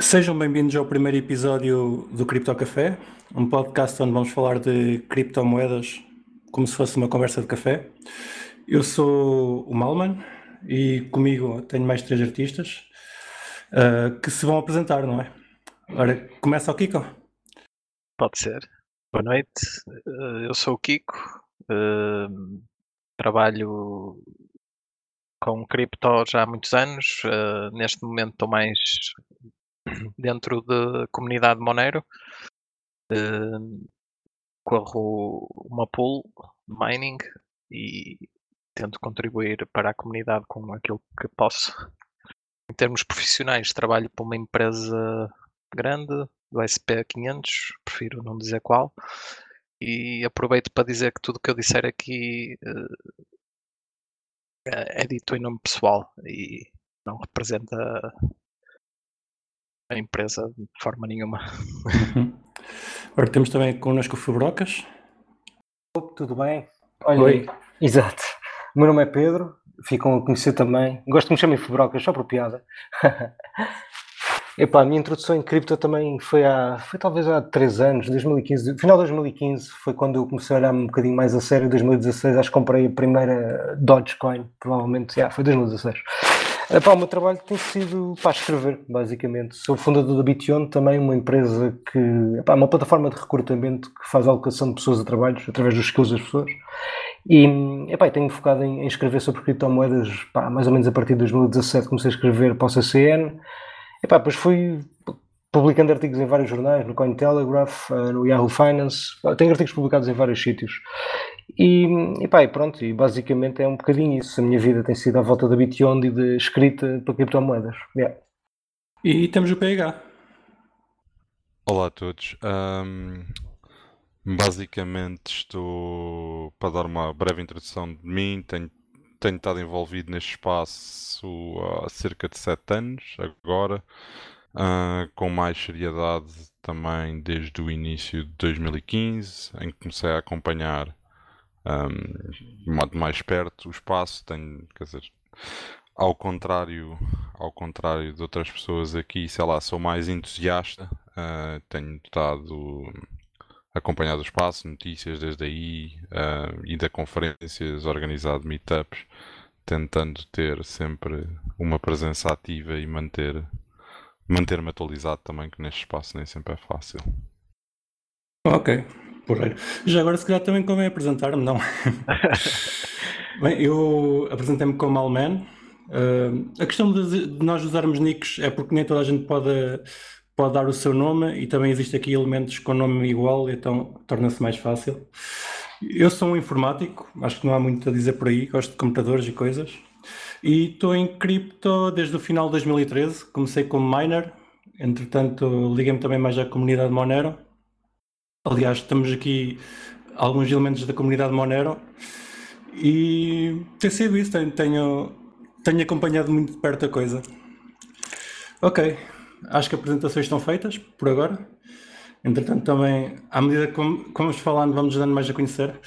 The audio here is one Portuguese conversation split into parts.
Sejam bem-vindos ao primeiro episódio do Cripto Café, um podcast onde vamos falar de criptomoedas como se fosse uma conversa de café. Eu sou o Malman e comigo tenho mais três artistas uh, que se vão apresentar, não é? Ora, começa o Kiko. Pode ser. Boa noite, uh, eu sou o Kiko, uh, trabalho com cripto já há muitos anos, neste momento estou mais dentro da comunidade Monero. Uh, corro uma pool mining e tento contribuir para a comunidade com aquilo que posso. Em termos profissionais, trabalho para uma empresa grande, do SP500, prefiro não dizer qual, e aproveito para dizer que tudo que eu disser aqui uh, é dito em nome pessoal e não representa a empresa de forma nenhuma. Agora temos também connosco o Fubrocas. Tudo bem? Olha, Oi. Exato. O meu nome é Pedro, ficam a conhecer também. Gosto que me chamem Fubrocas, só por piada. Epá, a minha introdução em cripto também foi há, foi talvez há 3 anos, 2015, final de 2015 foi quando eu comecei a olhar um bocadinho mais a sério, 2016 acho que comprei a primeira Dogecoin, provavelmente, yeah, foi 2016. Epá, o meu trabalho tem sido para escrever, basicamente. Sou fundador da Bition, também uma empresa que. Epá, uma plataforma de recrutamento que faz a alocação de pessoas a trabalhos através dos skills das pessoas. E epá, tenho focado em, em escrever sobre criptomoedas mais ou menos a partir de 2017. Comecei a escrever para o CCN. Epá, depois fui publicando artigos em vários jornais, no Cointelegraph, eh, no Yahoo Finance. Tenho artigos publicados em vários sítios. E, e, pá, e pronto, e basicamente é um bocadinho isso. A minha vida tem sido à volta da Bition e de escrita para criptomoedas. Yeah. E temos o PH. Olá a todos. Um, basicamente estou para dar uma breve introdução de mim. Tenho, tenho estado envolvido neste espaço há cerca de 7 anos agora. Uh, com mais seriedade também desde o início de 2015, em que comecei a acompanhar um, modo mais perto o espaço. Tenho, quer dizer, ao contrário, ao contrário de outras pessoas aqui, sei lá, sou mais entusiasta. Uh, tenho estado acompanhado o espaço, notícias desde aí, uh, ido a conferências, organizado meetups, tentando ter sempre uma presença ativa e manter manter-me atualizado também, que neste espaço nem sempre é fácil. Ok, porreiro. Já agora, se calhar, também convém apresentar-me, não? Bem, eu apresentei-me como Alman. Uh, a questão de, de, nós usarmos nicks é porque nem toda a gente pode, pode dar o seu nome e também existe aqui elementos com nome igual, então torna-se mais fácil. Eu sou um informático, acho que não há muito a dizer por aí, gosto de computadores e coisas. E estou em cripto desde o final de 2013. Comecei como miner, entretanto liguei-me também mais à comunidade Monero. Aliás, estamos aqui alguns elementos da comunidade Monero e tem sido isso, tenho, tenho, acompanhado muito de perto a coisa. Ok, acho que as apresentações estão feitas por agora. Entretanto, também, à medida que vamos falando, vamos dando mais a conhecer.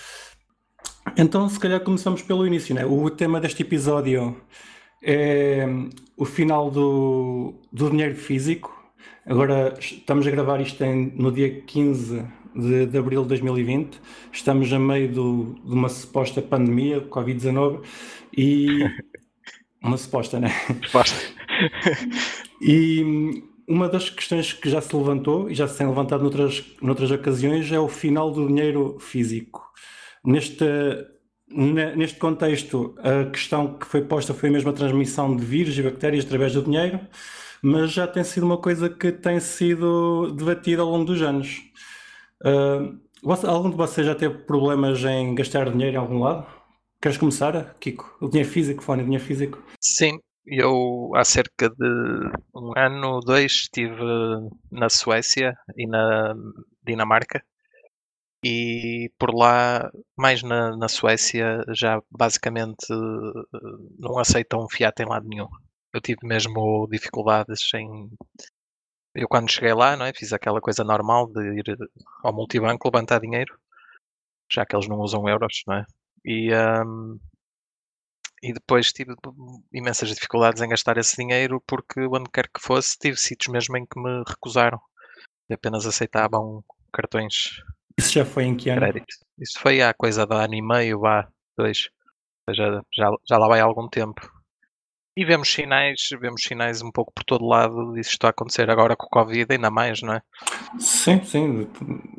Então, se calhar começamos pelo início, né? O tema deste episódio é o final do, do dinheiro físico. Agora estamos a gravar isto em, no dia 15 de, de abril de 2020. Estamos a meio do, de uma suposta pandemia, Covid-19, e. uma suposta, né? Suposta. e uma das questões que já se levantou e já se tem levantado noutras, noutras ocasiões é o final do dinheiro físico. Neste, neste contexto, a questão que foi posta foi mesmo a transmissão de vírus e bactérias através do dinheiro, mas já tem sido uma coisa que tem sido debatida ao longo dos anos. Uh, algum de vocês já teve problemas em gastar dinheiro em algum lado? Queres começar, Kiko? O dinheiro físico, fone, o dinheiro físico? Sim, eu há cerca de um ano, dois, estive na Suécia e na Dinamarca e por lá, mais na, na Suécia, já basicamente não aceitam fiat em lado nenhum. Eu tive mesmo dificuldades em. Eu, quando cheguei lá, não é? fiz aquela coisa normal de ir ao multibanco levantar dinheiro, já que eles não usam euros, não é? E, um, e depois tive imensas dificuldades em gastar esse dinheiro porque onde quer que fosse tive sítios mesmo em que me recusaram e apenas aceitavam cartões Isso já foi em que ano? crédito. Isso foi há coisa de ano e meio, vá, dois. Seja, já, já lá vai há algum tempo. E vemos sinais, vemos sinais um pouco por todo lado disso está a acontecer agora com o Covid, ainda mais, não é? Sim, sim.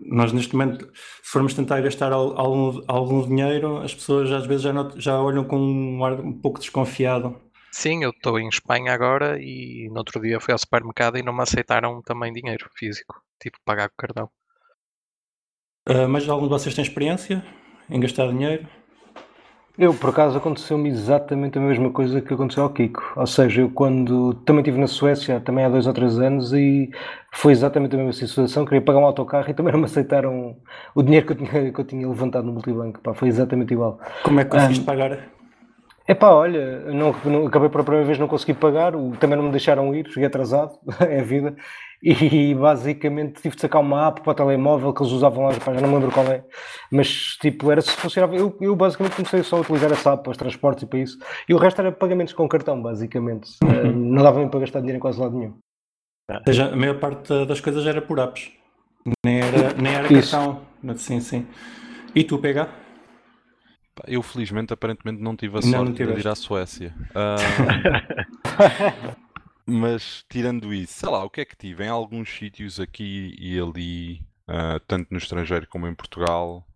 Nós neste momento, se formos tentar gastar al- algum, algum dinheiro, as pessoas às vezes já, not- já olham com um ar um pouco desconfiado. Sim, eu estou em Espanha agora e no outro dia fui ao supermercado e não me aceitaram também dinheiro físico. Que pagar com cartão. Ah, mas algum de vocês tem experiência em gastar dinheiro? Eu, por acaso, aconteceu-me exatamente a mesma coisa que aconteceu ao Kiko. Ou seja, eu quando também estive na Suécia, também há dois ou três anos, e foi exatamente a mesma situação. Queria pagar um autocarro e também não me aceitaram o dinheiro que eu tinha, que eu tinha levantado no multibanco. Pá, foi exatamente igual. Como é que conseguiste Ah, pagar? Epá, olha, eu não, não- acabei por a primeira vez não consegui pagar, o- também não me deixaram ir, cheguei atrasado, é a vida, e basicamente tive de sacar uma app para o telemóvel que eles usavam lá, pá, já não me lembro qual é, mas tipo, era se funcionava, eu, eu basicamente comecei só a utilizar essa app para os transportes e para isso, e o resto era pagamentos com cartão, basicamente, Eh, não dava mesmo para gastar dinheiro em quase lado nenhum. Ou seja, a maior parte das coisas era por apps. Nem era, nem era Isso. cartão. Sim, sim. E tu, PH? Eu felizmente aparentemente não tive a Não, não sorte de ir à Suécia. Ah, mas tirando isso, sei lá, o que é que tive? Em alguns sítios aqui e ali, ah, tanto no estrangeiro como em Portugal,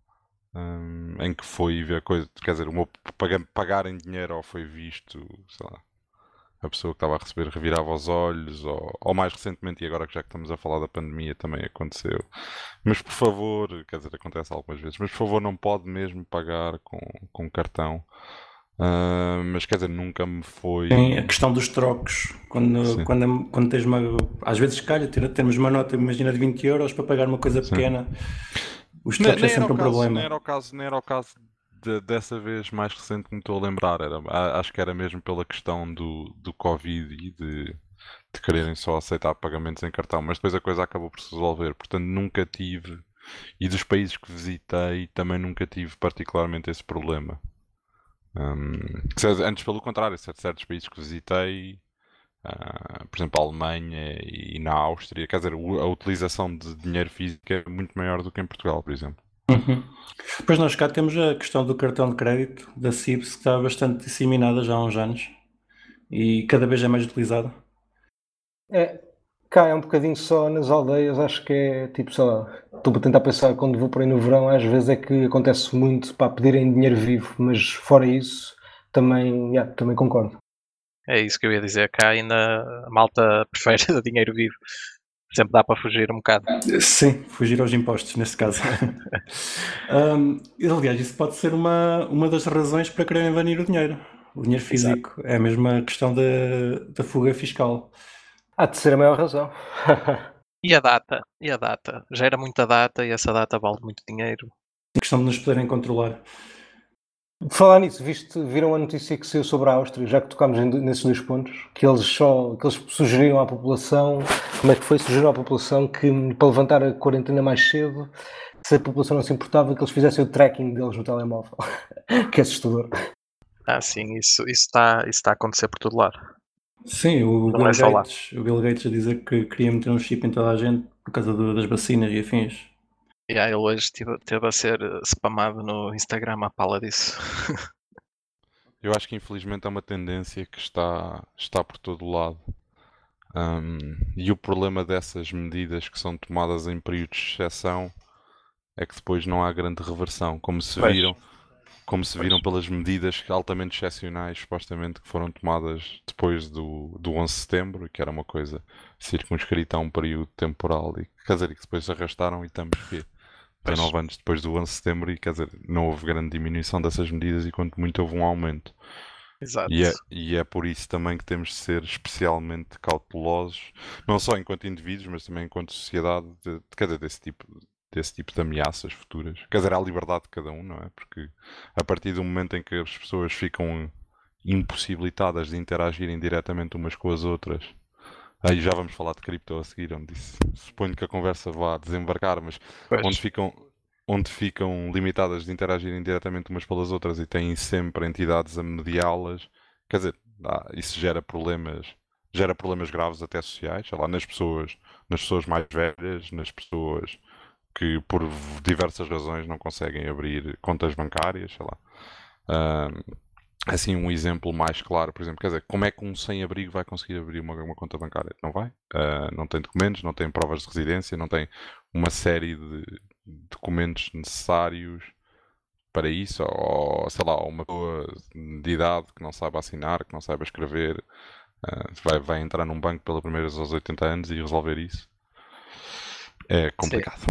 hum, em que foi ver coisa, quer dizer, o meu paga- pagar em dinheiro ou foi visto, sei lá, a pessoa que estava a receber revirava os olhos, ou, ou mais recentemente, e agora que já que estamos a falar da pandemia também aconteceu. Mas por favor, quer dizer, acontece algumas vezes, mas por favor não pode mesmo pagar com, com cartão. Ah, mas quer dizer, nunca me foi. Tem a questão dos trocos. Quando, Sim. quando, quando tens uma. Às vezes calha, temos uma nota, imagina, de 20 euros para pagar uma coisa Sim. pequena. Os Ne- trocos é nem, era sempre um caso, problema. nem era o caso, nem era o caso de- dessa vez mais recente que me estou a lembrar. Era, acho que era mesmo pela questão do, do Covid e de, de quererem só aceitar pagamentos em cartão, mas depois a coisa acabou por se resolver. Portanto, nunca tive, e dos países que visitei, também nunca tive particularmente esse problema. Se- antes, pelo contrário, cer- certos países que visitei, ah, por exemplo, a Alemanha e na Áustria, quer dizer, a utilização de dinheiro físico é muito maior do que em Portugal, por exemplo. Uhum. Depois nós cá temos a questão do cartão de crédito da CIBS que está bastante disseminada já há uns anos e cada vez é mais utilizada. É, cá é um bocadinho só nas aldeias, acho que é tipo só. Estou a tentar pensar quando vou por aí no verão, às vezes é que acontece muito para pedirem dinheiro vivo, mas fora isso, também, yeah, também concordo. É isso que eu ia dizer. Cá ainda a malta prefere dinheiro vivo. Sempre dá para fugir um bocado. Sim, fugir aos impostos nesse caso. Hum, aliás, isso pode ser uma, uma das razões para quererem banir o dinheiro. O dinheiro físico. É a mesma questão da, da fuga fiscal. Há de ser a maior razão. E a data? E a data? Gera muita data e essa data vale muito dinheiro. A questão de nos poderem controlar. Falar nisso, viste, viram a notícia que saiu sobre a Áustria, já que tocámos nesses dois pontos, que eles só que eles sugeriram à população, como é que foi? Sugeriram à população que para levantar a quarentena mais cedo, se a população não se importava, que eles fizessem o tracking deles no telemóvel. que é assustador. Ah, sim, isso isso está isso está a acontecer por todo lado. Sim, o Não Bill é. Gates, o Bill Gates a dizer que queria meter um chip em toda a gente por causa do- das vacinas e afins. E aí ele hoje teve, teve a ser eh, spamado no Instagram à pala disso. Eu acho que infelizmente é uma tendência que está, está por todo o lado. Hum, e o problema dessas medidas que são tomadas em períodos de exceção é que depois não há grande reversão, como se viram, como se viram pelas medidas altamente excepcionais, supostamente, que foram tomadas depois do, do 11 de setembro, que era uma coisa circunscrita a um período temporal, e quer dizer, que depois se arrastaram e estamos quê? Pois. 19 anos depois do 11 de setembro e quer dizer, não houve grande diminuição dessas medidas e quanto muito houve um aumento. Exato. E é, e é por isso também que temos de ser especialmente cautelosos, não só enquanto indivíduos, mas também enquanto sociedade, de, de- desse tipo, desse tipo de ameaças futuras. Quer dizer, à liberdade de cada um, não é? Porque a partir do momento em que as pessoas ficam impossibilitadas de interagirem diretamente umas com as outras, aí já vamos falar de cripto a seguir, onde isso, suponho que a conversa vá desembarcar, mas Pois. onde ficam, onde ficam limitadas de interagirem diretamente umas pelas outras e têm sempre entidades a mediá-las, quer dizer, dá- isso gera problemas, gera problemas graves até sociais, sei lá, nas pessoas, nas pessoas mais velhas, nas pessoas que por diversas razões não conseguem abrir contas bancárias, sei lá. Assim, um exemplo mais claro, por exemplo, quer dizer, como é que um sem-abrigo vai conseguir abrir uma, uma conta bancária? Não vai. Ah, não tem documentos, não tem provas de residência, não tem uma série de documentos necessários para isso, ou sei lá, uma pessoa de idade que não saiba assinar, que não saiba escrever, ah, vai, vai entrar num banco pela primeira vez aos 80 anos e resolver isso. É complicado.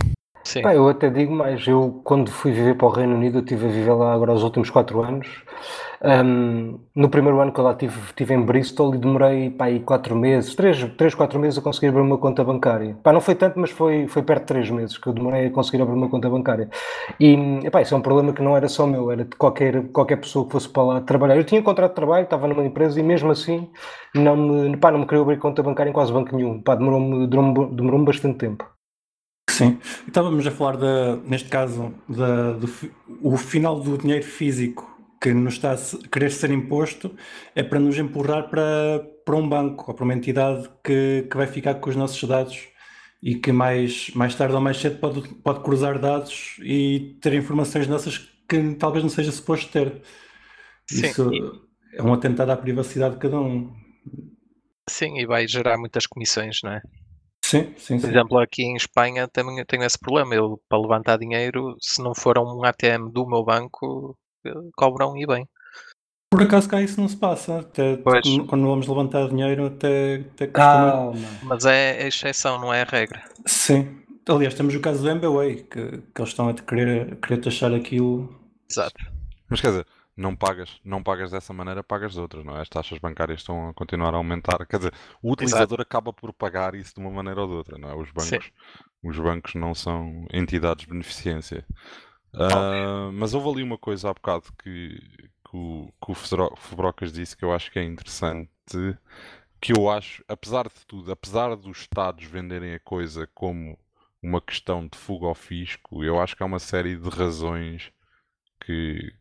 Sim. Pá, eu até digo mais, eu quando fui viver para o Reino Unido, eu estive a viver lá agora os últimos quatro anos. Ahm, no primeiro ano que eu lá estive, estive em Bristol e demorei pá, aí quatro meses, três, três, quatro meses a conseguir abrir uma conta bancária. Pá, não foi tanto, mas foi, foi perto de três meses que eu demorei a conseguir abrir uma conta bancária. E isso é um problema que não era só meu, era de qualquer, qualquer pessoa que fosse para lá trabalhar. Eu tinha um contrato de trabalho, estava numa empresa e mesmo assim não me, pá, não me queria abrir conta bancária em quase banco nenhum. Demorou-me demorou demorou bastante tempo. Sim. Estávamos a falar, neste caso, do o final do dinheiro físico que nos está a querer ser imposto é para nos empurrar para, para um banco ou para uma entidade que, que vai ficar com os nossos dados e que mais, mais tarde ou mais cedo pode, pode cruzar dados e ter informações nossas que talvez não seja suposto ter. Sim, Isso é um atentado à privacidade de cada um. Sim, e vai gerar muitas comissões, não é? Sim, sim, Por sim. exemplo, aqui em Espanha também eu tenho esse problema. Eu, para levantar dinheiro, se não for um ATM do meu banco, cobram e bem. Por acaso cá isso não se passa. Até, Pois. quando vamos levantar dinheiro, até, até costuma. Calma. Mas é a exceção, não é a regra. Sim. Aliás, temos o caso do MBWay, que, que eles estão a querer, a querer taxar aquilo. Exato. Mas quer dizer, não pagas, não pagas dessa maneira, pagas de outras, não é? As taxas bancárias estão a continuar a aumentar. Quer dizer, o utilizador acaba por pagar isso de uma maneira ou de outra, não é? Os Sim. bancos, os bancos não são entidades de beneficência. Ah, mas houve ali uma coisa há bocado que, que o, que o Fubrocas disse que eu acho que é interessante, que eu acho, apesar de tudo, apesar dos Estados venderem a coisa como uma questão de fuga ao fisco, eu acho que há uma série de razões que,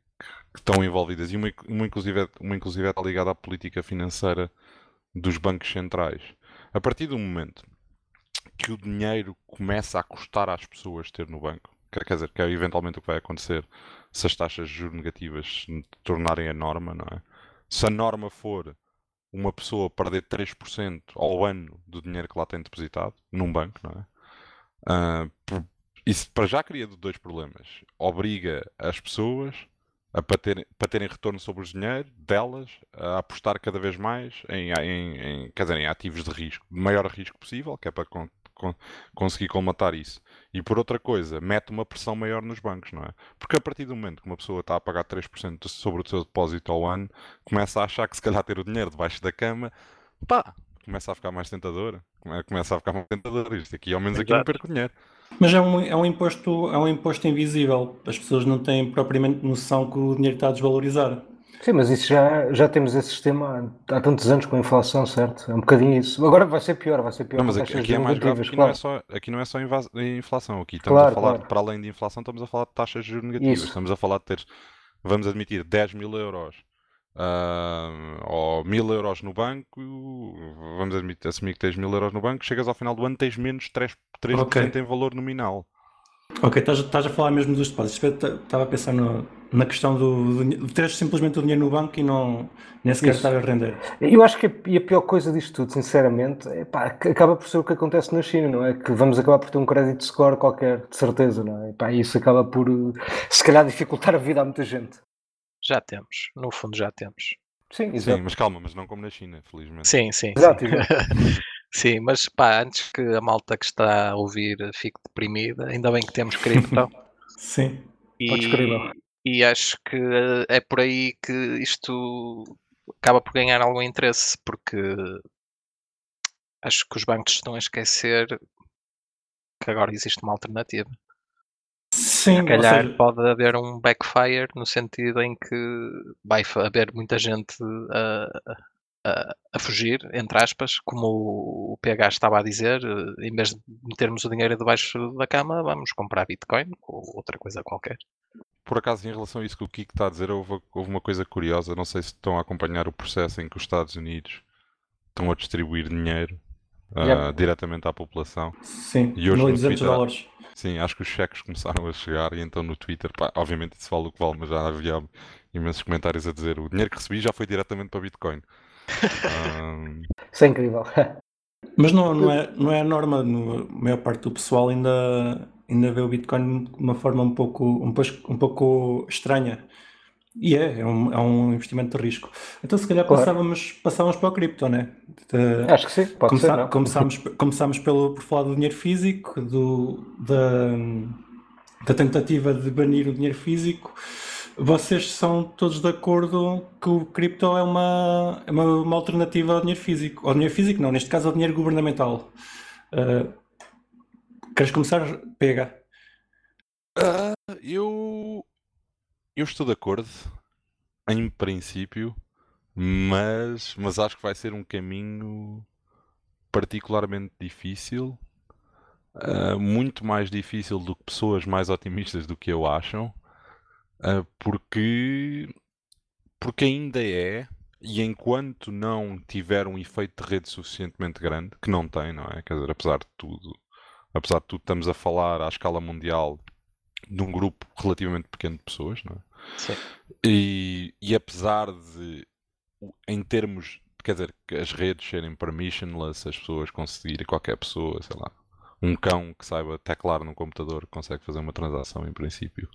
que estão envolvidas e uma, uma, inclusive, uma inclusive está ligada à política financeira dos bancos centrais. A partir do momento que o dinheiro começa a custar às pessoas ter no banco, quer, dizer, que é eventualmente o que vai acontecer se as taxas de juros negativas tornarem a norma, não é? Se a norma for uma pessoa perder 3% ao ano do dinheiro que lá tem depositado num banco, não é? Ah, por- isso para já cria dois problemas. Obriga as pessoas a para terem, para terem retorno sobre o dinheiro delas a apostar cada vez mais em, em, em, dizer, em ativos de risco, de maior risco possível, que é para con- con- conseguir colmatar isso. E por outra coisa, mete uma pressão maior nos bancos, não é? Porque a partir do momento que uma pessoa está a pagar 3% sobre o seu depósito ao ano, começa a achar que se calhar ter o dinheiro debaixo da cama, pá, começa a ficar mais tentador. Come- Começa a ficar mais tentador. Isto aqui, ao menos aqui não Exato. perco dinheiro. Mas é um, é um imposto, é um imposto invisível. As pessoas não têm propriamente noção que o dinheiro está a desvalorizar. Sim, mas isso já, já temos esse sistema há, há tantos anos com a inflação, certo? É um bocadinho isso. Agora vai ser pior, vai ser pior Não, mas aqui, taxas aqui é mais grave, negativas, aqui não é claro. só, aqui não é só inflação, aqui estamos Claro, a falar, claro. para além de inflação, estamos a falar de taxas de juros negativas, Isso. estamos a falar de ter, vamos admitir, 10 mil euros ah, ou mil euros no banco, vamos admitir, assumir que tens mil euros no banco, chegas ao final do ano, tens menos 3%, 3 Ok. em valor nominal. Ok, estás, estás a falar mesmo dos depósitos. Estava a pensar no- na questão do, do, de ter simplesmente o dinheiro no banco e não, nem sequer Isso. estar a render. Eu acho que a, e a pior coisa disto tudo, sinceramente, é pá, acaba por ser o que acontece na China, não é? Que vamos acabar por ter um crédito score qualquer, de certeza, não é? E pá, isso acaba por, se calhar, dificultar a vida a muita gente. Já temos. No fundo, já temos. Sim, Sim, exato. mas calma, mas não como na China, felizmente. Sim, sim. Exato, sim. Sim, mas pá, antes que a malta que está a ouvir fique deprimida, ainda bem que temos cripto. Sim. Crer, não. e, e acho que eh, é por aí que isto acaba por ganhar algum interesse, porque acho que os bancos estão a esquecer que agora existe uma alternativa. Sim, Se calhar seja, pode haver um backfire no sentido em que vai haver muita gente a, a, a fugir, entre aspas, como o, o PH estava a dizer, eh, em vez de metermos o dinheiro debaixo da cama, vamos comprar Bitcoin ou outra coisa qualquer. Por acaso, em relação a isso que o Kiko está a dizer, houve, houve uma coisa curiosa. Não sei se estão a acompanhar o processo em que os Estados Unidos estão a distribuir dinheiro Yep. diretamente à população. Sim, E hoje no 1.200 Twitter- dólares. Sim, acho que os cheques começaram a chegar e então no Twitter, pá, obviamente isso vale o que vale, mas já havia imensos comentários a dizer o dinheiro que recebi já foi diretamente para Bitcoin. Isso é incrível. Mas não, não, é, não é a norma, no- a maior parte do pessoal ainda, ainda vê o Bitcoin de uma forma um pouco, um pouco, um pouco estranha. E é, é um, é um investimento de risco. Então se calhar Claro. passávamos, passávamos para o cripto, né? De- Acho que sim, pode Começar- ser. Não? começámos, começámos pelo, por falar do dinheiro físico, do, da, da tentativa de banir o dinheiro físico. Vocês são todos de acordo que o cripto é uma, é uma, uma alternativa ao dinheiro físico. Ao dinheiro físico, não, neste caso ao dinheiro governamental. Ah, queres começar? Pega. ah, eu, eu estou de acordo, em princípio, mas, mas acho que vai ser um caminho particularmente difícil, ah, muito mais difícil do que pessoas mais otimistas do que eu acham, porque, porque ainda é, e enquanto não tiver um efeito de rede suficientemente grande, que não tem, não é? Quer dizer, apesar de tudo, apesar de tudo, estamos a falar à escala mundial de um grupo relativamente pequeno de pessoas, não é? Sim. E, e apesar de, em termos, quer dizer, que as redes serem permissionless, as pessoas conseguirem, qualquer pessoa, sei lá, um cão que saiba teclar num computador consegue fazer uma transação em princípio.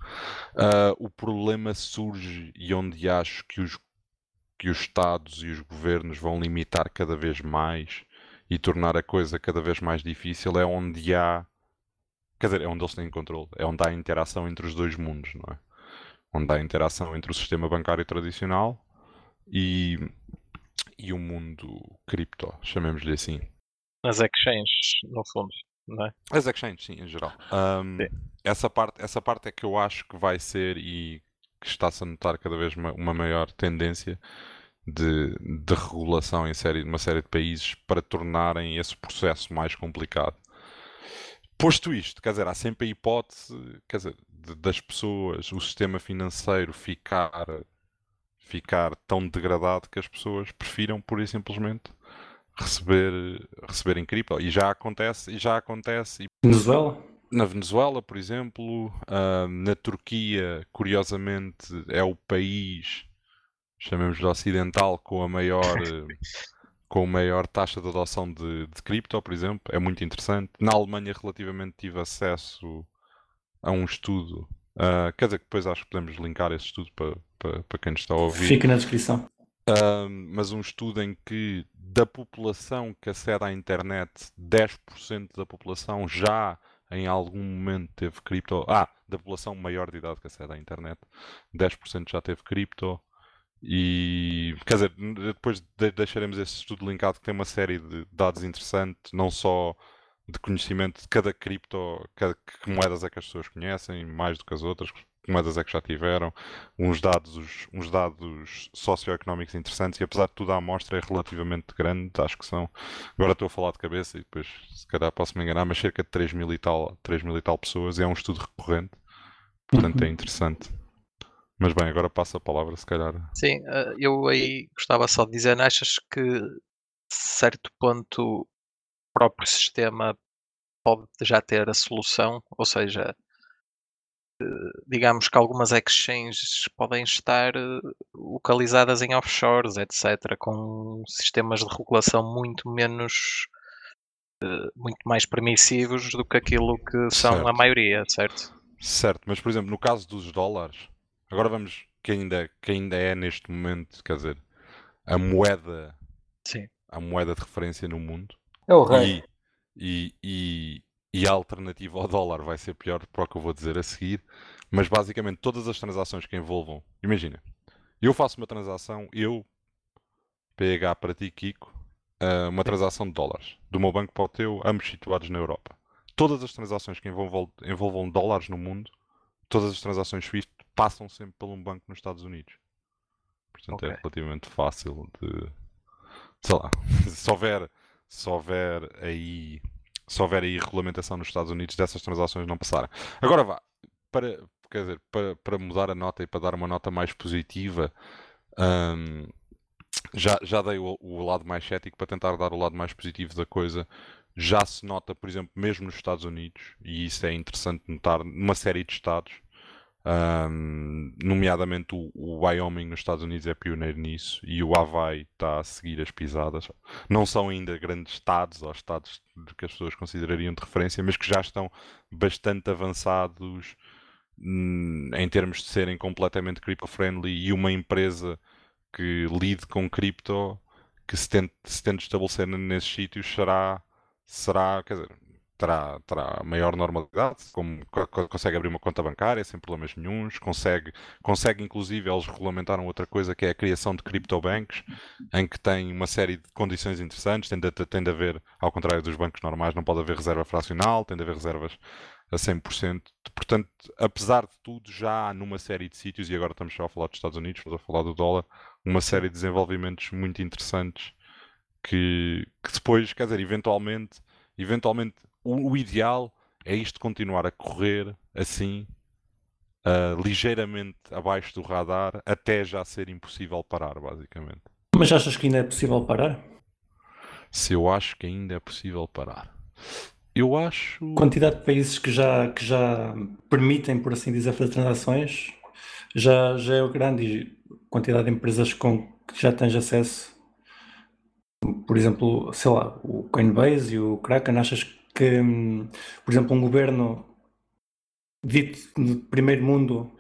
Ah, o problema surge e onde acho que os, que os Estados e os governos vão limitar cada vez mais e tornar a coisa cada vez mais difícil é onde há. Quer dizer, é onde eles têm controle, é onde há interação entre os dois mundos, não é? Onde há interação entre o sistema bancário tradicional e, e o mundo cripto, chamemos-lhe assim. As exchanges, no fundo, não é? As exchanges, sim, em geral. Ahm, Sim. essa, parte, essa parte é que eu acho que vai ser e que está-se a notar cada vez ma- uma maior tendência de, de regulação em série, numa série de países para tornarem esse processo mais complicado. Posto isto, quer dizer, há sempre a hipótese, quer dizer, de- das pessoas, o sistema financeiro ficar, ficar tão degradado que as pessoas prefiram pura e simplesmente receber, receber em cripto. E já acontece, e já acontece, Venezuela? na Venezuela, por exemplo, ah, na Turquia, curiosamente, é o país, chamemos de ocidental, com a maior, com a maior taxa de adoção de, de cripto, por exemplo. É muito interessante. Na Alemanha, relativamente, tive acesso a um estudo. ah, quer dizer, que depois acho que podemos linkar esse estudo para, para, para quem nos está a ouvir. Fica na descrição. Mas um estudo em que da população que acede à internet, 10% da população já em algum momento teve cripto. Ah, da população maior de idade que acede à internet, 10% já teve cripto. E quer dizer, depois de- deixaremos esse estudo linkado que tem uma série de dados interessantes, não só de conhecimento de cada cripto, cada, que moedas é que as pessoas conhecem, mais do que as outras, moedas é que já tiveram, uns dados, uns dados socioeconómicos interessantes e apesar de tudo a amostra é relativamente grande, acho que são, agora estou a falar de cabeça e depois se calhar posso me enganar, mas cerca de 3 mil e tal, 3 mil e tal pessoas e é um estudo recorrente, portanto é Uhum. interessante. Mas bem, agora passo a palavra se calhar. Sim, eh, eu aí gostava só de dizer, achas que certo ponto o próprio sistema pode já ter a solução? Ou seja, digamos que algumas exchanges podem estar eh, localizadas em offshores, etc., com sistemas de regulação muito menos, eh, muito mais permissivos do que aquilo que são a Certo. maioria, certo? Certo, mas por exemplo, no caso dos dólares, agora vamos, que ainda, que ainda é neste momento, quer dizer, a moeda, Sim. a moeda de referência no mundo, É o rei. E, e, e, e a alternativa ao dólar vai ser pior para o que eu vou dizer a seguir, mas basicamente todas as transações que envolvam, imagina, eu faço uma transação, eu, PH para ti, Kiko, ah, uma transação de dólares, do meu banco para o teu, ambos situados na Europa. Todas as transações que envolvam, envolvam dólares no mundo, todas as transações SWIFT passam sempre por um banco nos Estados Unidos. Portanto, é Ok. relativamente fácil de, sei lá, se houver, se houver aí se houver aí regulamentação nos Estados Unidos dessas transações não passarem. Agora vá, para, quer dizer, para, para mudar a nota e para dar uma nota mais positiva, hum, já, já dei o, o lado mais cético para tentar dar o lado mais positivo da coisa. Já se nota, por exemplo, mesmo nos Estados Unidos, e isso é interessante notar, numa série de estados, um, nomeadamente o, o, Wyoming nos Estados Unidos é pioneiro nisso e o Havaí está a seguir as pisadas. Não são ainda grandes estados ou estados que as pessoas considerariam de referência, mas que já estão bastante avançados hum, em termos de serem completamente crypto-friendly e uma empresa que lide com cripto que se tente, se tente estabelecer nesses sítios será, será, quer dizer, terá, terá maior normalidade, como consegue abrir uma conta bancária sem problemas nenhums, consegue, consegue inclusive, eles regulamentaram outra coisa que é a criação de criptobancos, em que tem uma série de condições interessantes, tem de, tem de haver, ao contrário dos bancos normais, não pode haver reserva fracional, tem de haver reservas a 100%. Portanto, apesar de tudo, já há numa série de sítios, e agora estamos só a falar dos Estados Unidos, estamos a falar do dólar, uma série de desenvolvimentos muito interessantes que, que depois, quer dizer, eventualmente, eventualmente o, o ideal é isto continuar a correr assim, uh, ligeiramente abaixo do radar, até já ser impossível parar, basicamente. Mas achas que ainda é possível parar? Se eu acho que ainda é possível parar. Eu acho. Quantidade de países que já, que já permitem, por assim dizer, fazer transações já, já é grande e quantidade de empresas com que já tens acesso. Por exemplo, sei lá, o Coinbase e o Kraken, achas que, por exemplo, um governo dito de primeiro mundo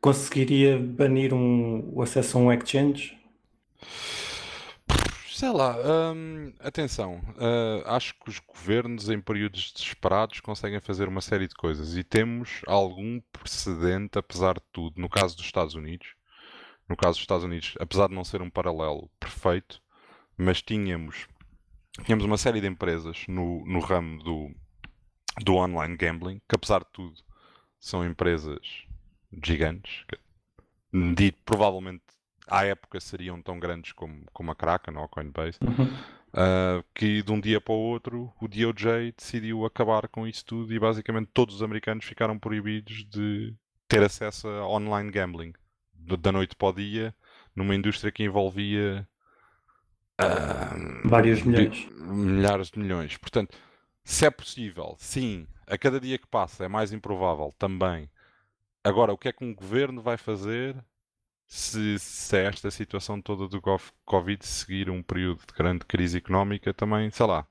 conseguiria banir um, o acesso a um exchange? Sei lá, hum, atenção, uh, acho que os governos em períodos desesperados conseguem fazer uma série de coisas e temos algum precedente, apesar de tudo, no caso dos Estados Unidos. No caso dos Estados Unidos, apesar de não ser um paralelo perfeito, mas tínhamos tínhamos uma série de empresas no, no ramo do, do online gambling, que apesar de tudo são empresas gigantes, que, provavelmente à época seriam tão grandes como, como a Kraken ou a Coinbase, uhum. uh, que de um dia para o outro o DOJ decidiu acabar com isso tudo e basicamente todos os americanos ficaram proibidos de ter acesso a online gambling da noite para o dia numa indústria que envolvia Uh, Vários milhões. Milhares de milhões. Portanto, se é possível, sim, a cada dia que passa é mais improvável também. Agora, o que é que um governo vai fazer se, se é esta situação toda do Covid seguir um período de grande crise económica também, sei lá,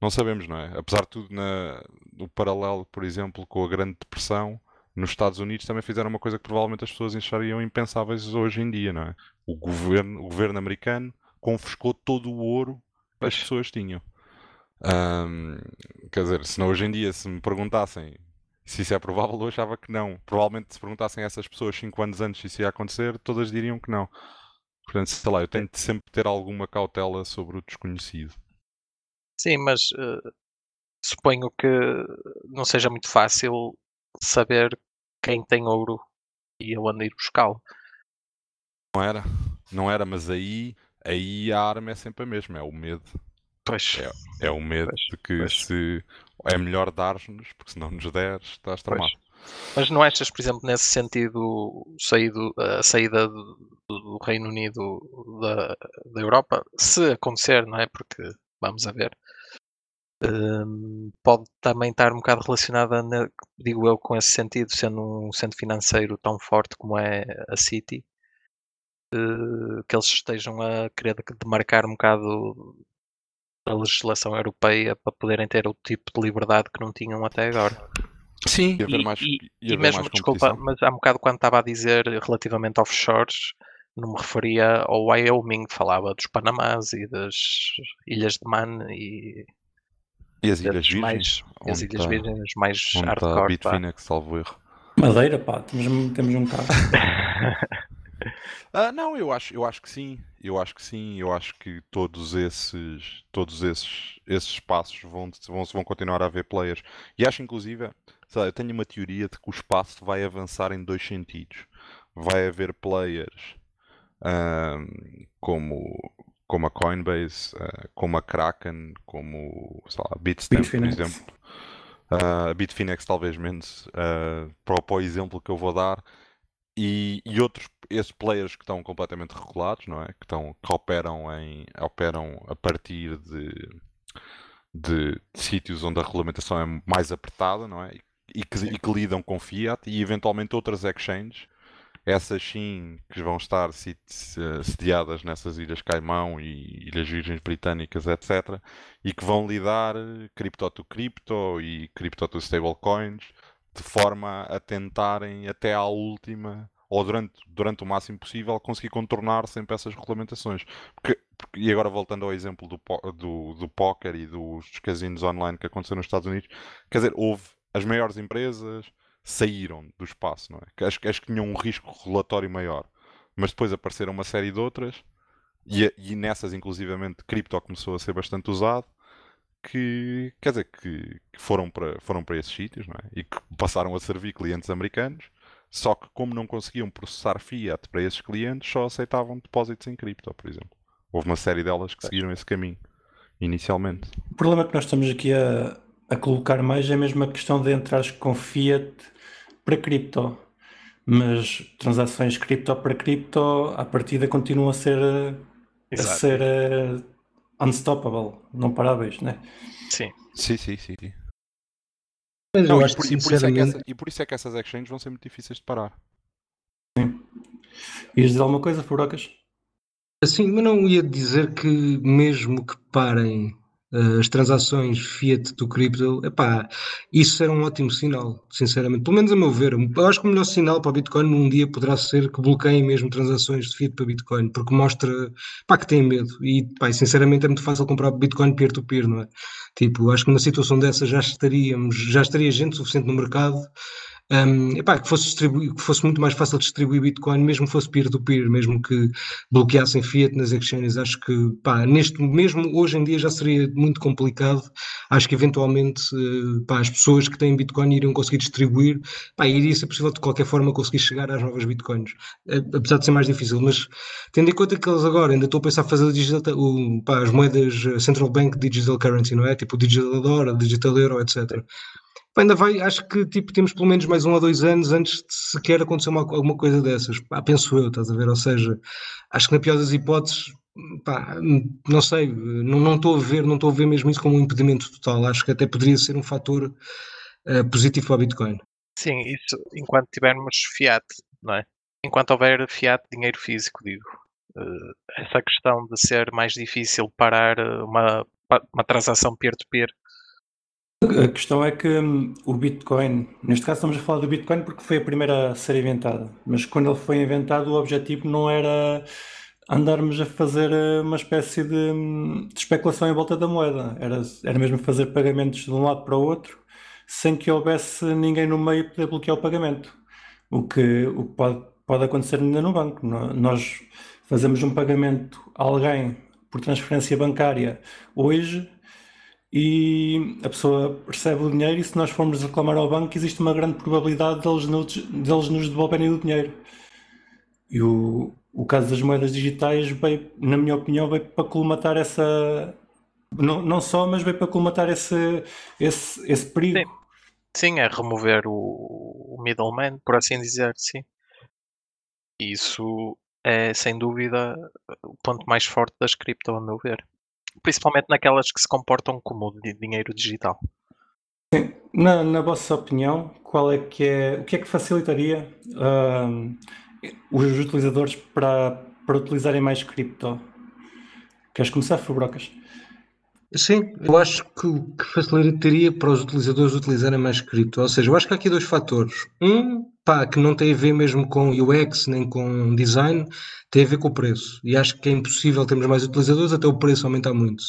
não sabemos, não é? Apesar de tudo, na, no paralelo, por exemplo, com a Grande Depressão, nos Estados Unidos também fizeram uma coisa que provavelmente as pessoas achariam impensáveis hoje em dia, não é? O governo, o governo americano confiscou todo o ouro que as pessoas tinham. Um, quer dizer, se não hoje em dia, se me perguntassem se isso é provável, eu achava que não. Provavelmente, se perguntassem a essas pessoas 5 anos antes se isso ia acontecer, todas diriam que não. Portanto, sei lá, eu tento sempre ter alguma cautela sobre o desconhecido. Sim, mas uh, suponho que não seja muito fácil saber quem tem ouro e aonde ir buscá-lo. Não era, não era, mas aí aí a arma é sempre a mesma, é o medo. Pois. É, é o medo pois, de que pois. se é melhor dar-nos, porque se não nos deres, estás tramado. Mas não achas, por exemplo, nesse sentido, saído, a saída do, do Reino Unido da, da Europa, se acontecer, não é? Porque vamos a ver, um, pode também estar um bocado relacionada, na, digo eu, com esse sentido, sendo um centro financeiro tão forte como é a City, que eles estejam a querer demarcar um bocado da legislação europeia para poderem ter o tipo de liberdade que não tinham até agora. Sim, e, mais, e, e mesmo, desculpa, mas há um bocado quando estava a dizer relativamente offshores, não me referia ao Wyoming, falava dos Panamás e das Ilhas de Man e, e as Ilhas Virgens, mais, as Ilhas tá, Virgens mais onde tá hardcore. Bitfinex, salvo erro. Madeira, pá, temos, temos um carro. Ah, não, eu acho, eu acho que sim. Eu acho que sim. Eu acho que todos esses, todos esses, esses espaços vão, vão, vão continuar a haver players. E acho, inclusive, lá, eu tenho uma teoria de que o espaço vai avançar em dois sentidos. Vai haver players um, como como a Coinbase, uh, como a Kraken, como sei lá, a Bitstamp, por exemplo. Uh, a Bitfinex talvez menos, uh, para, para, o exemplo que eu vou dar. E, e, outros, esses players que estão completamente regulados, não é? Que, estão, que operam, em, operam a partir de, de, de sítios onde a regulamentação é mais apertada, não é? E que, e que lidam com fiat e eventualmente outras exchanges essas sim que vão estar sediadas nessas Ilhas Caimão e Ilhas Virgens Britânicas, etc. E que vão lidar cripto to cripto e cripto to stablecoins de forma a tentarem até à última ou durante, durante o máximo possível conseguir contornar sempre essas regulamentações. Porque, porque, e agora voltando ao exemplo do, do, do póquer e dos casinos online que aconteceram nos Estados Unidos, quer dizer, houve as maiores empresas, saíram do espaço, não é? Acho, acho que tinham um risco regulatório maior. Mas depois apareceram uma série de outras, e, e nessas, inclusivamente, cripto começou a ser bastante usado, que quer dizer que, que, foram, para, foram para esses sítios não é? e que passaram a servir clientes americanos, só que como não conseguiam processar fiat para esses clientes, só aceitavam depósitos em cripto, por exemplo. Houve uma série delas que seguiram esse caminho inicialmente. O problema que nós estamos aqui a, a colocar mais é mesmo a questão de entrar com fiat para cripto. Mas transações cripto para cripto, à partida continuam a ser, a ser unstoppable, não paráveis, né? Sim. Sim, sim, sim. Mas não, eu acho por, que, sinceramente... e, por é essa, e por isso é que essas exchanges vão ser muito difíceis de parar. Sim. Ias dizer alguma coisa, Furocas? Sim, mas não ia dizer que mesmo que parem as transações fiat do cripto, epá, isso era um ótimo sinal, sinceramente. Pelo menos a meu ver. Eu acho que o melhor sinal para o Bitcoin num dia poderá ser que bloqueiem mesmo transações de fiat para Bitcoin, porque mostra pá, que têm medo. E sinceramente é muito fácil comprar Bitcoin peer-to-peer, -peer, não é? Tipo, acho que numa situação dessa já estaríamos, já estaria gente suficiente no mercado um, epá, que, fosse que fosse muito mais fácil distribuir Bitcoin, mesmo que fosse peer-to-peer, -peer, mesmo que bloqueassem Fiat nas exchanges. Acho que, pá, neste, mesmo hoje em dia já seria muito complicado. Acho que eventualmente eh, pá, as pessoas que têm Bitcoin iriam conseguir distribuir, pá, iria ser possível de qualquer forma conseguir chegar às novas Bitcoins, apesar de ser mais difícil. Mas tendo em conta que eles agora ainda estão a pensar fazer digital, o, pá, as moedas eh, Central Bank Digital Currency, não é? Tipo o Digital Dollar, Digital Euro, etc ainda vai, acho que tipo, temos pelo menos mais um ou dois anos antes de sequer acontecer uma, alguma coisa dessas. Pá, penso eu, estás a ver? Ou seja, acho que na pior das hipóteses, pá, não sei, não, estou a ver, não estou a ver mesmo isso como um impedimento total. Acho que até poderia ser um fator uh, positivo para o Bitcoin. Sim, isso enquanto tivermos fiat, não é? Enquanto houver fiat, dinheiro físico, digo. Uh, essa questão de ser mais difícil parar uma, uma transação peer-to-peer -peer a questão é que hum, o Bitcoin, neste caso estamos a falar do Bitcoin porque foi a primeira a ser inventada, mas quando ele foi inventado o objetivo não era andarmos a fazer eh, uma espécie de, hum, de especulação em volta da moeda, era, era mesmo fazer pagamentos de um lado para o outro sem que houvesse ninguém no meio para bloquear o pagamento. O que, o que pode, pode acontecer ainda no banco. Nós fazemos um pagamento a alguém por transferência bancária hoje e a pessoa recebe o dinheiro e se nós formos reclamar ao banco existe uma grande probabilidade deles nos, deles nos devolverem o dinheiro. E o, o caso das moedas digitais veio, na minha opinião, veio para colmatar essa... Não, não só, mas veio para colmatar esse, esse, esse perigo. Sim. Sim, é remover o, o middleman, por assim dizer, sim. Isso é, sem dúvida, o ponto mais forte das cripto, a meu ver principalmente naquelas que se comportam como dinheiro digital. Sim. Na, na vossa opinião, qual é que é, o que é que facilitaria uh, os utilizadores para, para utilizarem mais cripto? Queres começar, Fubrocas? Sim, eu acho que o que facilitaria para os utilizadores utilizarem mais cripto, ou seja, eu acho que há aqui dois fatores. Um, pá, que não tem a ver mesmo com UX nem com design, tem a ver com o preço. E acho que é impossível termos mais utilizadores até o preço aumentar muito.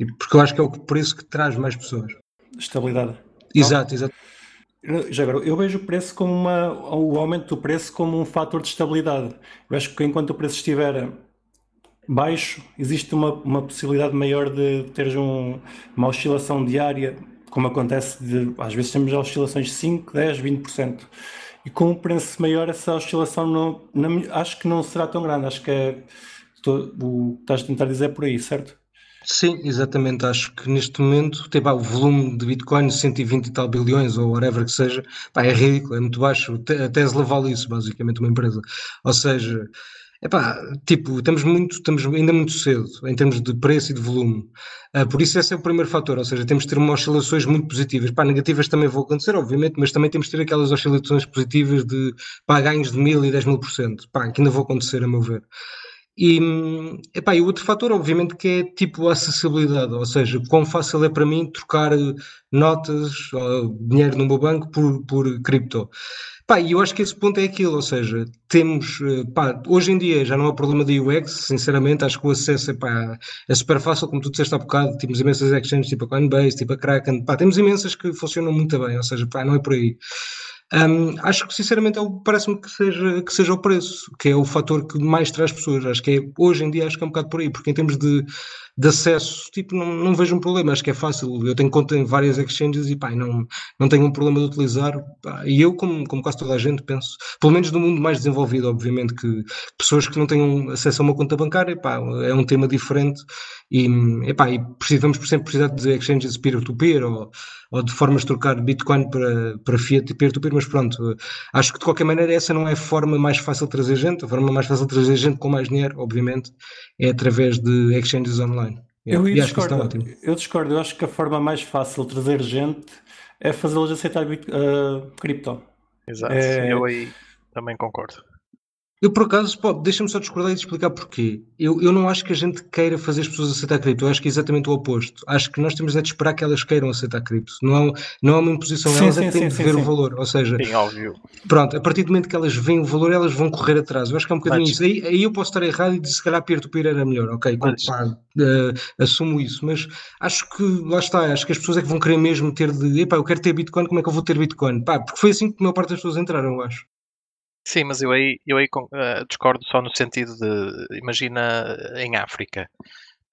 E porque eu acho que é o preço que traz mais pessoas. Estabilidade. Exato, não? exato. Já agora, eu vejo o preço como uma, o aumento do preço como um fator de estabilidade. Eu acho que enquanto o preço estiver baixo, existe uma, uma possibilidade maior de teres um, uma oscilação diária, como acontece, de, às vezes temos oscilações de 5, 10, 20%. E com um preço maior, essa oscilação não, não, acho que não será tão grande. Acho que é, to- o que estás a tentar dizer é por aí, certo? Sim, exatamente. Acho que neste momento pá, o volume de Bitcoin, 120 e tal bilhões, ou whatever que seja, pá, é ridículo, é muito baixo. A Tesla vale isso, basicamente, uma empresa. Ou seja, epá, tipo, estamos muito, estamos ainda muito cedo em termos de preço e de volume. Ah, por isso esse é o primeiro fator, ou seja, temos de ter umas oscilações muito positivas. Pá, negativas também vão acontecer, obviamente, mas também temos de ter aquelas oscilações positivas de pá, ganhos de mil e dez mil por cento, pá, que ainda vão acontecer, a meu ver. E, epá, e o outro fator, obviamente, que é tipo a acessibilidade, ou seja, quão fácil é para mim trocar notas, ou dinheiro no meu banco por, por cripto. Pá, e eu acho que esse ponto é aquilo, ou seja, temos, eh, pá, hoje em dia já não há problema de UX, sinceramente, acho que o acesso é, pá, é super fácil, como tu disseste há bocado, temos imensas exchanges tipo a Coinbase, tipo a Kraken, pá, temos imensas que funcionam muito bem, ou seja, pá, não é por aí. Hum, acho que sinceramente é parece-me que seja, que seja o preço, que é o fator que mais traz pessoas. Acho que é, hoje em dia acho que é um bocado por aí, porque em termos de, de acesso, tipo, não, não vejo um problema, acho que é fácil. Eu tenho conta em várias exchanges e pá, não, não tenho um problema de utilizar. pá, e eu, como, como quase toda a gente, penso, pelo menos no mundo mais desenvolvido, obviamente, que pessoas que não tenham acesso a uma conta bancária, pá, é um tema diferente e, epá, e precisamos sempre precisar de exchanges peer-to-peer ou, ou de formas de trocar Bitcoin para, para Fiat peer-to-peer, mas pronto, acho que de qualquer maneira essa não é a forma mais fácil de trazer gente, a forma mais fácil de trazer gente com mais dinheiro, obviamente, é através de exchanges online. Eu, e isso está discordo. Eu discordo. Eu acho que a forma mais fácil de trazer gente é fazê-los aceitar uh, cripto. Exato. É- Eu aí também concordo. Eu, por acaso, deixa-me só discordar e te explicar porquê. Eu, eu não acho que a gente queira fazer as pessoas aceitar cripto, eu acho que é exatamente o oposto. Acho que nós temos é de esperar que elas queiram aceitar cripto. Não, é- não é uma imposição, Sim, elas é sim, que têm sim, de sim, ver o valor. Ou seja, Sim, óbvio. Pronto, a partir do momento que elas veem o valor, elas vão correr atrás. Eu acho que é um bocadinho Mas- isso. Aí, aí eu posso estar errado e dizer se calhar peer-to-peer era melhor, ok? Mas- pá, eh, assumo isso, mas acho que lá está, acho que as pessoas é que vão querer mesmo ter de epá, eu quero ter Bitcoin, como é que eu vou ter Bitcoin? Pá, porque foi assim que a maior parte das pessoas entraram, eu acho. Sim, mas eu aí, eu aí eh, discordo só no sentido de, imagina em África.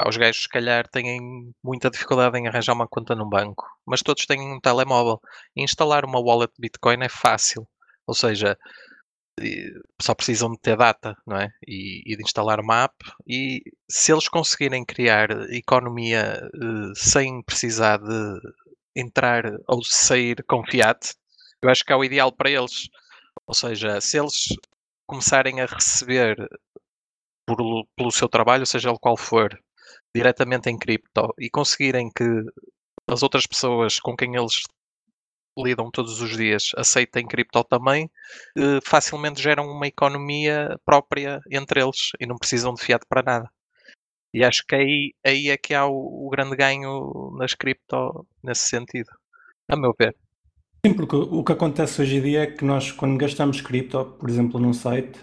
Os gajos, se calhar, têm muita dificuldade em arranjar uma conta num banco, mas todos têm um telemóvel. Instalar uma wallet de Bitcoin é fácil. Ou seja, só precisam de ter data, não é? E, e de instalar uma app. E se eles conseguirem criar economia eh, sem precisar de entrar ou sair com fiat, eu acho que é o ideal para eles. Ou seja, se eles começarem a receber por, pelo seu trabalho, seja ele qual for, diretamente em cripto e conseguirem que as outras pessoas com quem eles lidam todos os dias aceitem cripto também, eh, facilmente geram uma economia própria entre eles e não precisam de fiat para nada. E acho que aí, aí é que há o, o grande ganho nas cripto nesse sentido. A meu ver. Sim, porque o que acontece hoje em dia é que nós, quando gastamos cripto, por exemplo, num site,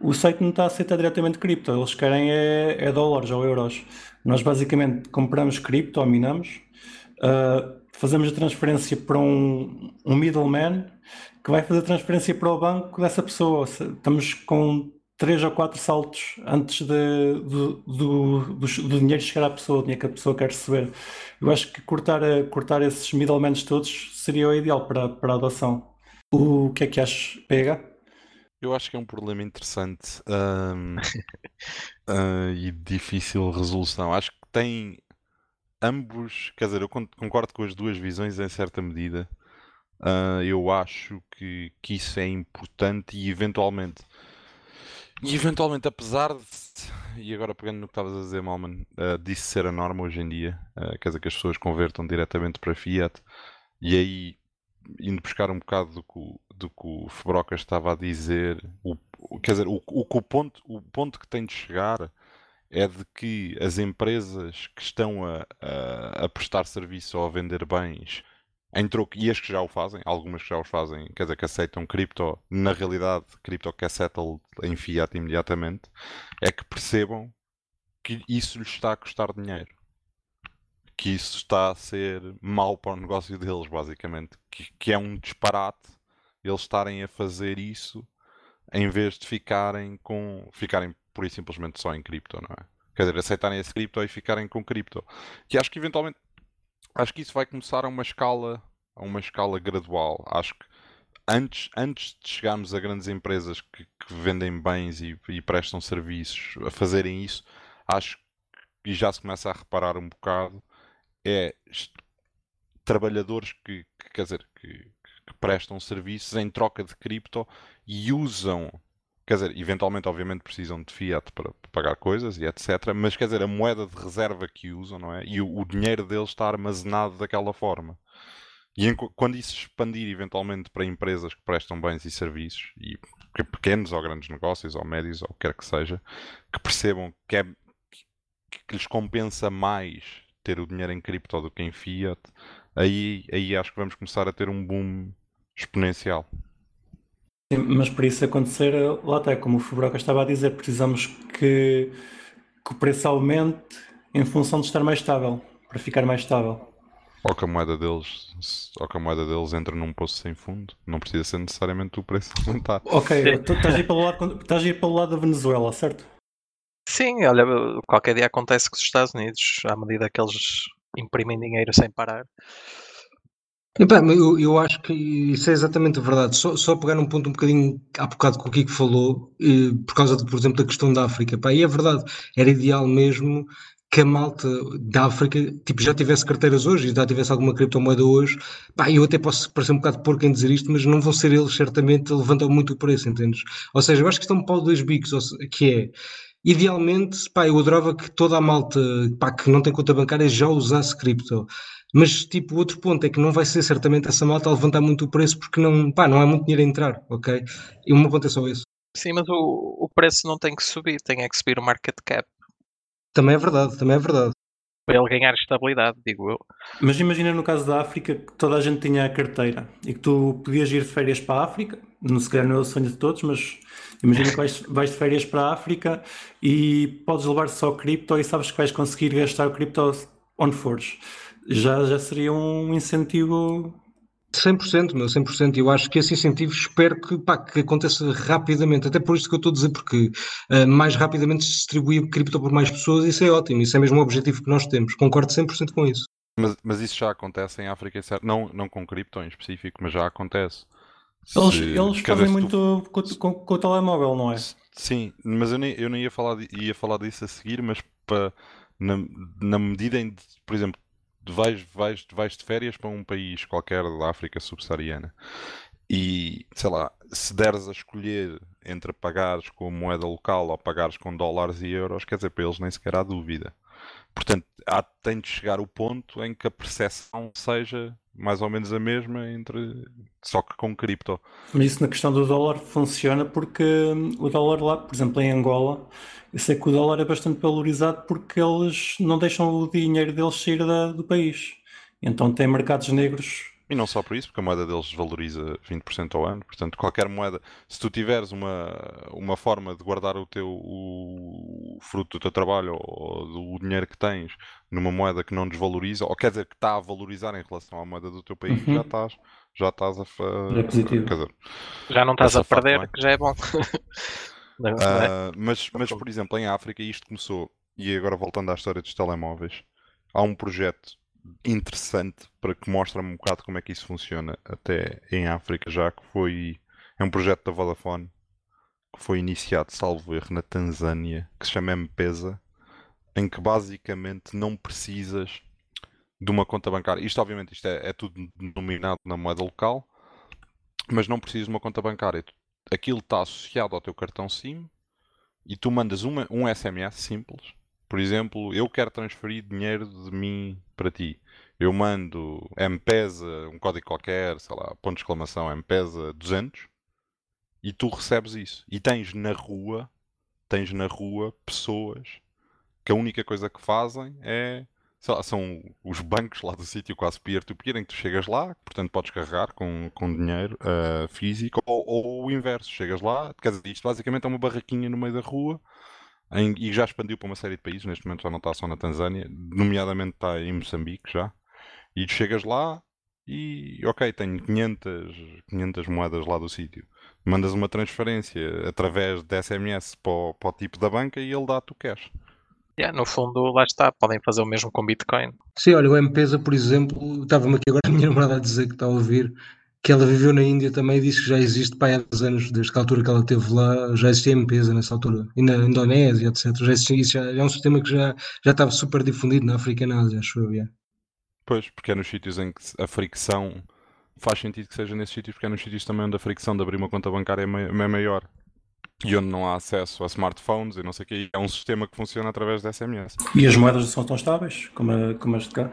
o site não está a aceitar diretamente cripto, eles querem é, é dólares ou euros. Nós basicamente compramos cripto ou minamos, ah, fazemos a transferência para um, um middleman que vai fazer a transferência para o banco dessa pessoa. Estamos com três ou quatro saltos antes de- do, do, do, do dinheiro chegar à pessoa, o dinheiro que a pessoa quer receber. Eu acho que cortar, a- cortar esses middlemen todos seria o ideal para, para a adoção. O que é que achas, PH? Eu acho que é um problema interessante ahm, ah, e de difícil resolução. Acho que tem ambos, quer dizer, eu con- concordo com as duas visões em certa medida. Ah, eu acho que, que isso é importante e eventualmente, e eventualmente, apesar de, e agora pegando no que estavas a dizer, Malman, disso ser a norma hoje em dia, ah, quer dizer, que as pessoas convertam diretamente para Fiat, e aí indo buscar um bocado do que, o- do que o Febroca estava a dizer, o, quer dizer, o, o, o ponto, o ponto que tem de chegar é de que as empresas que estão a, a, a prestar serviço ou a vender bens em troco, e as que já o fazem, algumas que já os fazem, quer dizer, que aceitam cripto, na realidade, cripto que é settled em fiat imediatamente, é que percebam que isso lhes está a custar dinheiro que isso está a ser mau para o negócio deles, basicamente. Que, que é um disparate eles estarem a fazer isso em vez de ficarem com. ficarem pura e simplesmente só em cripto, não é? Quer dizer, aceitarem esse cripto e ficarem com cripto. Que acho que eventualmente. Acho que isso vai começar a uma escala. a uma escala gradual. Acho que antes, antes de chegarmos a grandes empresas que, que vendem bens e, e, prestam serviços a fazerem isso, acho que já se começa a reparar um bocado é trabalhadores que, que quer dizer, que, que, prestam serviços em troca de cripto e usam, quer dizer, eventualmente, obviamente, precisam de fiat para, pagar coisas e etc. Mas quer dizer, a moeda de reserva que usam, não é? E o, o dinheiro deles está armazenado daquela forma. E em, quando isso expandir eventualmente para empresas que prestam bens e serviços, e pequenos ou grandes negócios, ou médios, ou o que quer que seja, que percebam que, é, que lhes compensa mais ter o dinheiro em cripto do que em fiat, aí, aí acho que vamos começar a ter um boom exponencial. Sim, mas para isso acontecer, lá até como o Fubroca estava a dizer, precisamos que, que o preço aumente em função de estar mais estável, para ficar mais estável. Ou que a moeda deles, ou que a moeda deles entra num poço sem fundo. Não precisa ser necessariamente o preço aumentar. Ok, estás a, ir pelo lado, estás a ir pelo lado da Venezuela, certo? Sim, olha, qualquer dia acontece com os Estados Unidos, à medida que eles imprimem dinheiro sem parar. Eu, eu acho que isso é exatamente verdade. Só, só pegar um ponto um bocadinho há bocado que o Kiko falou, eh, por causa, de, por exemplo, da questão da África. Pá, e é verdade, era ideal mesmo que a malta da África tipo, já tivesse carteiras hoje e já tivesse alguma criptomoeda hoje, pá, eu até posso parecer um bocado porco em dizer isto, mas não vão ser eles certamente levantam muito o preço, entendes? Ou seja, eu acho que isto é um pau de dois bicos, que é, idealmente, pá, eu adorava que toda a malta pá, que não tem conta bancária já usasse cripto. Mas, tipo, outro ponto é que não vai ser certamente essa malta a levantar muito o preço porque não, pá, não há muito dinheiro a entrar, ok? E uma ponto é só isso. Sim, mas o, o preço não tem que subir, tem é que subir o market cap. Também é verdade, também é verdade. Para ele ganhar estabilidade, digo eu. Mas imagina no caso da África que toda a gente tinha a carteira e que tu podias ir de férias para a África, não se calhar não é o sonho de todos, mas imagina que vais, vais de férias para a África e podes levar só cripto e sabes que vais conseguir gastar o cripto onde fores. Já, já seria um incentivo 100%, meu, 100%. Eu acho que esse incentivo espero que, pá, que aconteça rapidamente. Até por isso que eu estou a dizer, porque uh, mais rapidamente se distribui cripto por mais pessoas, isso é ótimo. Isso é mesmo o objetivo que nós temos. Concordo 100% com isso. Mas, mas isso já acontece em África, certo? Não, não com cripto em específico, mas já acontece. Eles, se, eles fazem muito tu... com, com, com, o telemóvel, não é? Sim, mas eu nem, eu nem ia, falar, ia falar disso a seguir, mas para, na, na medida em, por exemplo, vais, vais, vais de férias para um país qualquer da África subsaariana e, sei lá, se deres a escolher entre pagares com moeda local ou pagares com dólares e euros, quer dizer, para eles nem sequer há dúvida. Portanto, há, tem de chegar o ponto em que a percepção seja mais ou menos a mesma entre só que com cripto. Mas isso na questão do dólar funciona porque hum, o dólar lá, por exemplo, em Angola, eu sei que o dólar é bastante valorizado porque eles não deixam o dinheiro deles sair da, do país. Então tem mercados negros. E não só por isso, porque a moeda deles valoriza 20% ao ano. Portanto, qualquer moeda, se tu tiveres uma, uma forma de guardar o teu o fruto do teu trabalho ou do dinheiro que tens numa moeda que não desvaloriza, ou quer dizer que está a valorizar em relação à moeda do teu país, uhum. já estás já estás a, é positivo. Dizer, já não estás a, perder, que já é bom. Uh, mas, mas, por exemplo, em África isto começou, e agora voltando à história dos telemóveis, há um projeto interessante para que mostre um bocado como é que isso funciona até em África já, que foi é um projeto da Vodafone que foi iniciado, salvo erro, na Tanzânia, que se chama M-Pesa, em que basicamente não precisas de uma conta bancária. Isto obviamente isto é, é tudo denominado na moeda local, mas não precisas de uma conta bancária aquilo está associado ao teu cartão SIM e tu mandas uma, um SMS simples. Por exemplo, eu quero transferir dinheiro de mim para ti. Eu mando M-Pesa, um código qualquer, sei lá, ponto de exclamação, M-Pesa 200 e tu recebes isso. E tens na rua, tens na rua pessoas que a única coisa que fazem é lá, são os bancos lá do sítio quase peer-to-peer em que tu chegas lá, portanto podes carregar com, com dinheiro uh, físico, ou, ou, o inverso, chegas lá, quer dizer, isto basicamente é uma barraquinha no meio da rua em, e já expandiu para uma série de países, neste momento já não está só na Tanzânia, nomeadamente está em Moçambique já, e tu chegas lá e ok, tenho 500, 500 moedas lá do sítio. Mandas uma transferência através de SMS para o, para o tipo da banca e ele dá-te o cash. Yeah, no fundo, lá está, podem fazer o mesmo com Bitcoin. Sim, olha, o M-Pesa, por exemplo, estava-me aqui agora a minha namorada a dizer que está a ouvir, que ela viveu na Índia também e disse que já existe pá, há 10 anos, desde que a altura que ela esteve lá, já existia M-Pesa nessa altura, e na Indonésia, etc. Já existia, isso já, é um sistema que já, já estava super difundido na África e na Ásia, acho eu. Pois, porque é nos sítios em que a fricção faz sentido que seja nesses sítios, porque é nos sítios também onde a fricção de abrir uma conta bancária é, é maior e onde não há acesso a smartphones e não sei o que, é um sistema que funciona através da SMS. E as moedas são tão estáveis como, a, como as de cá?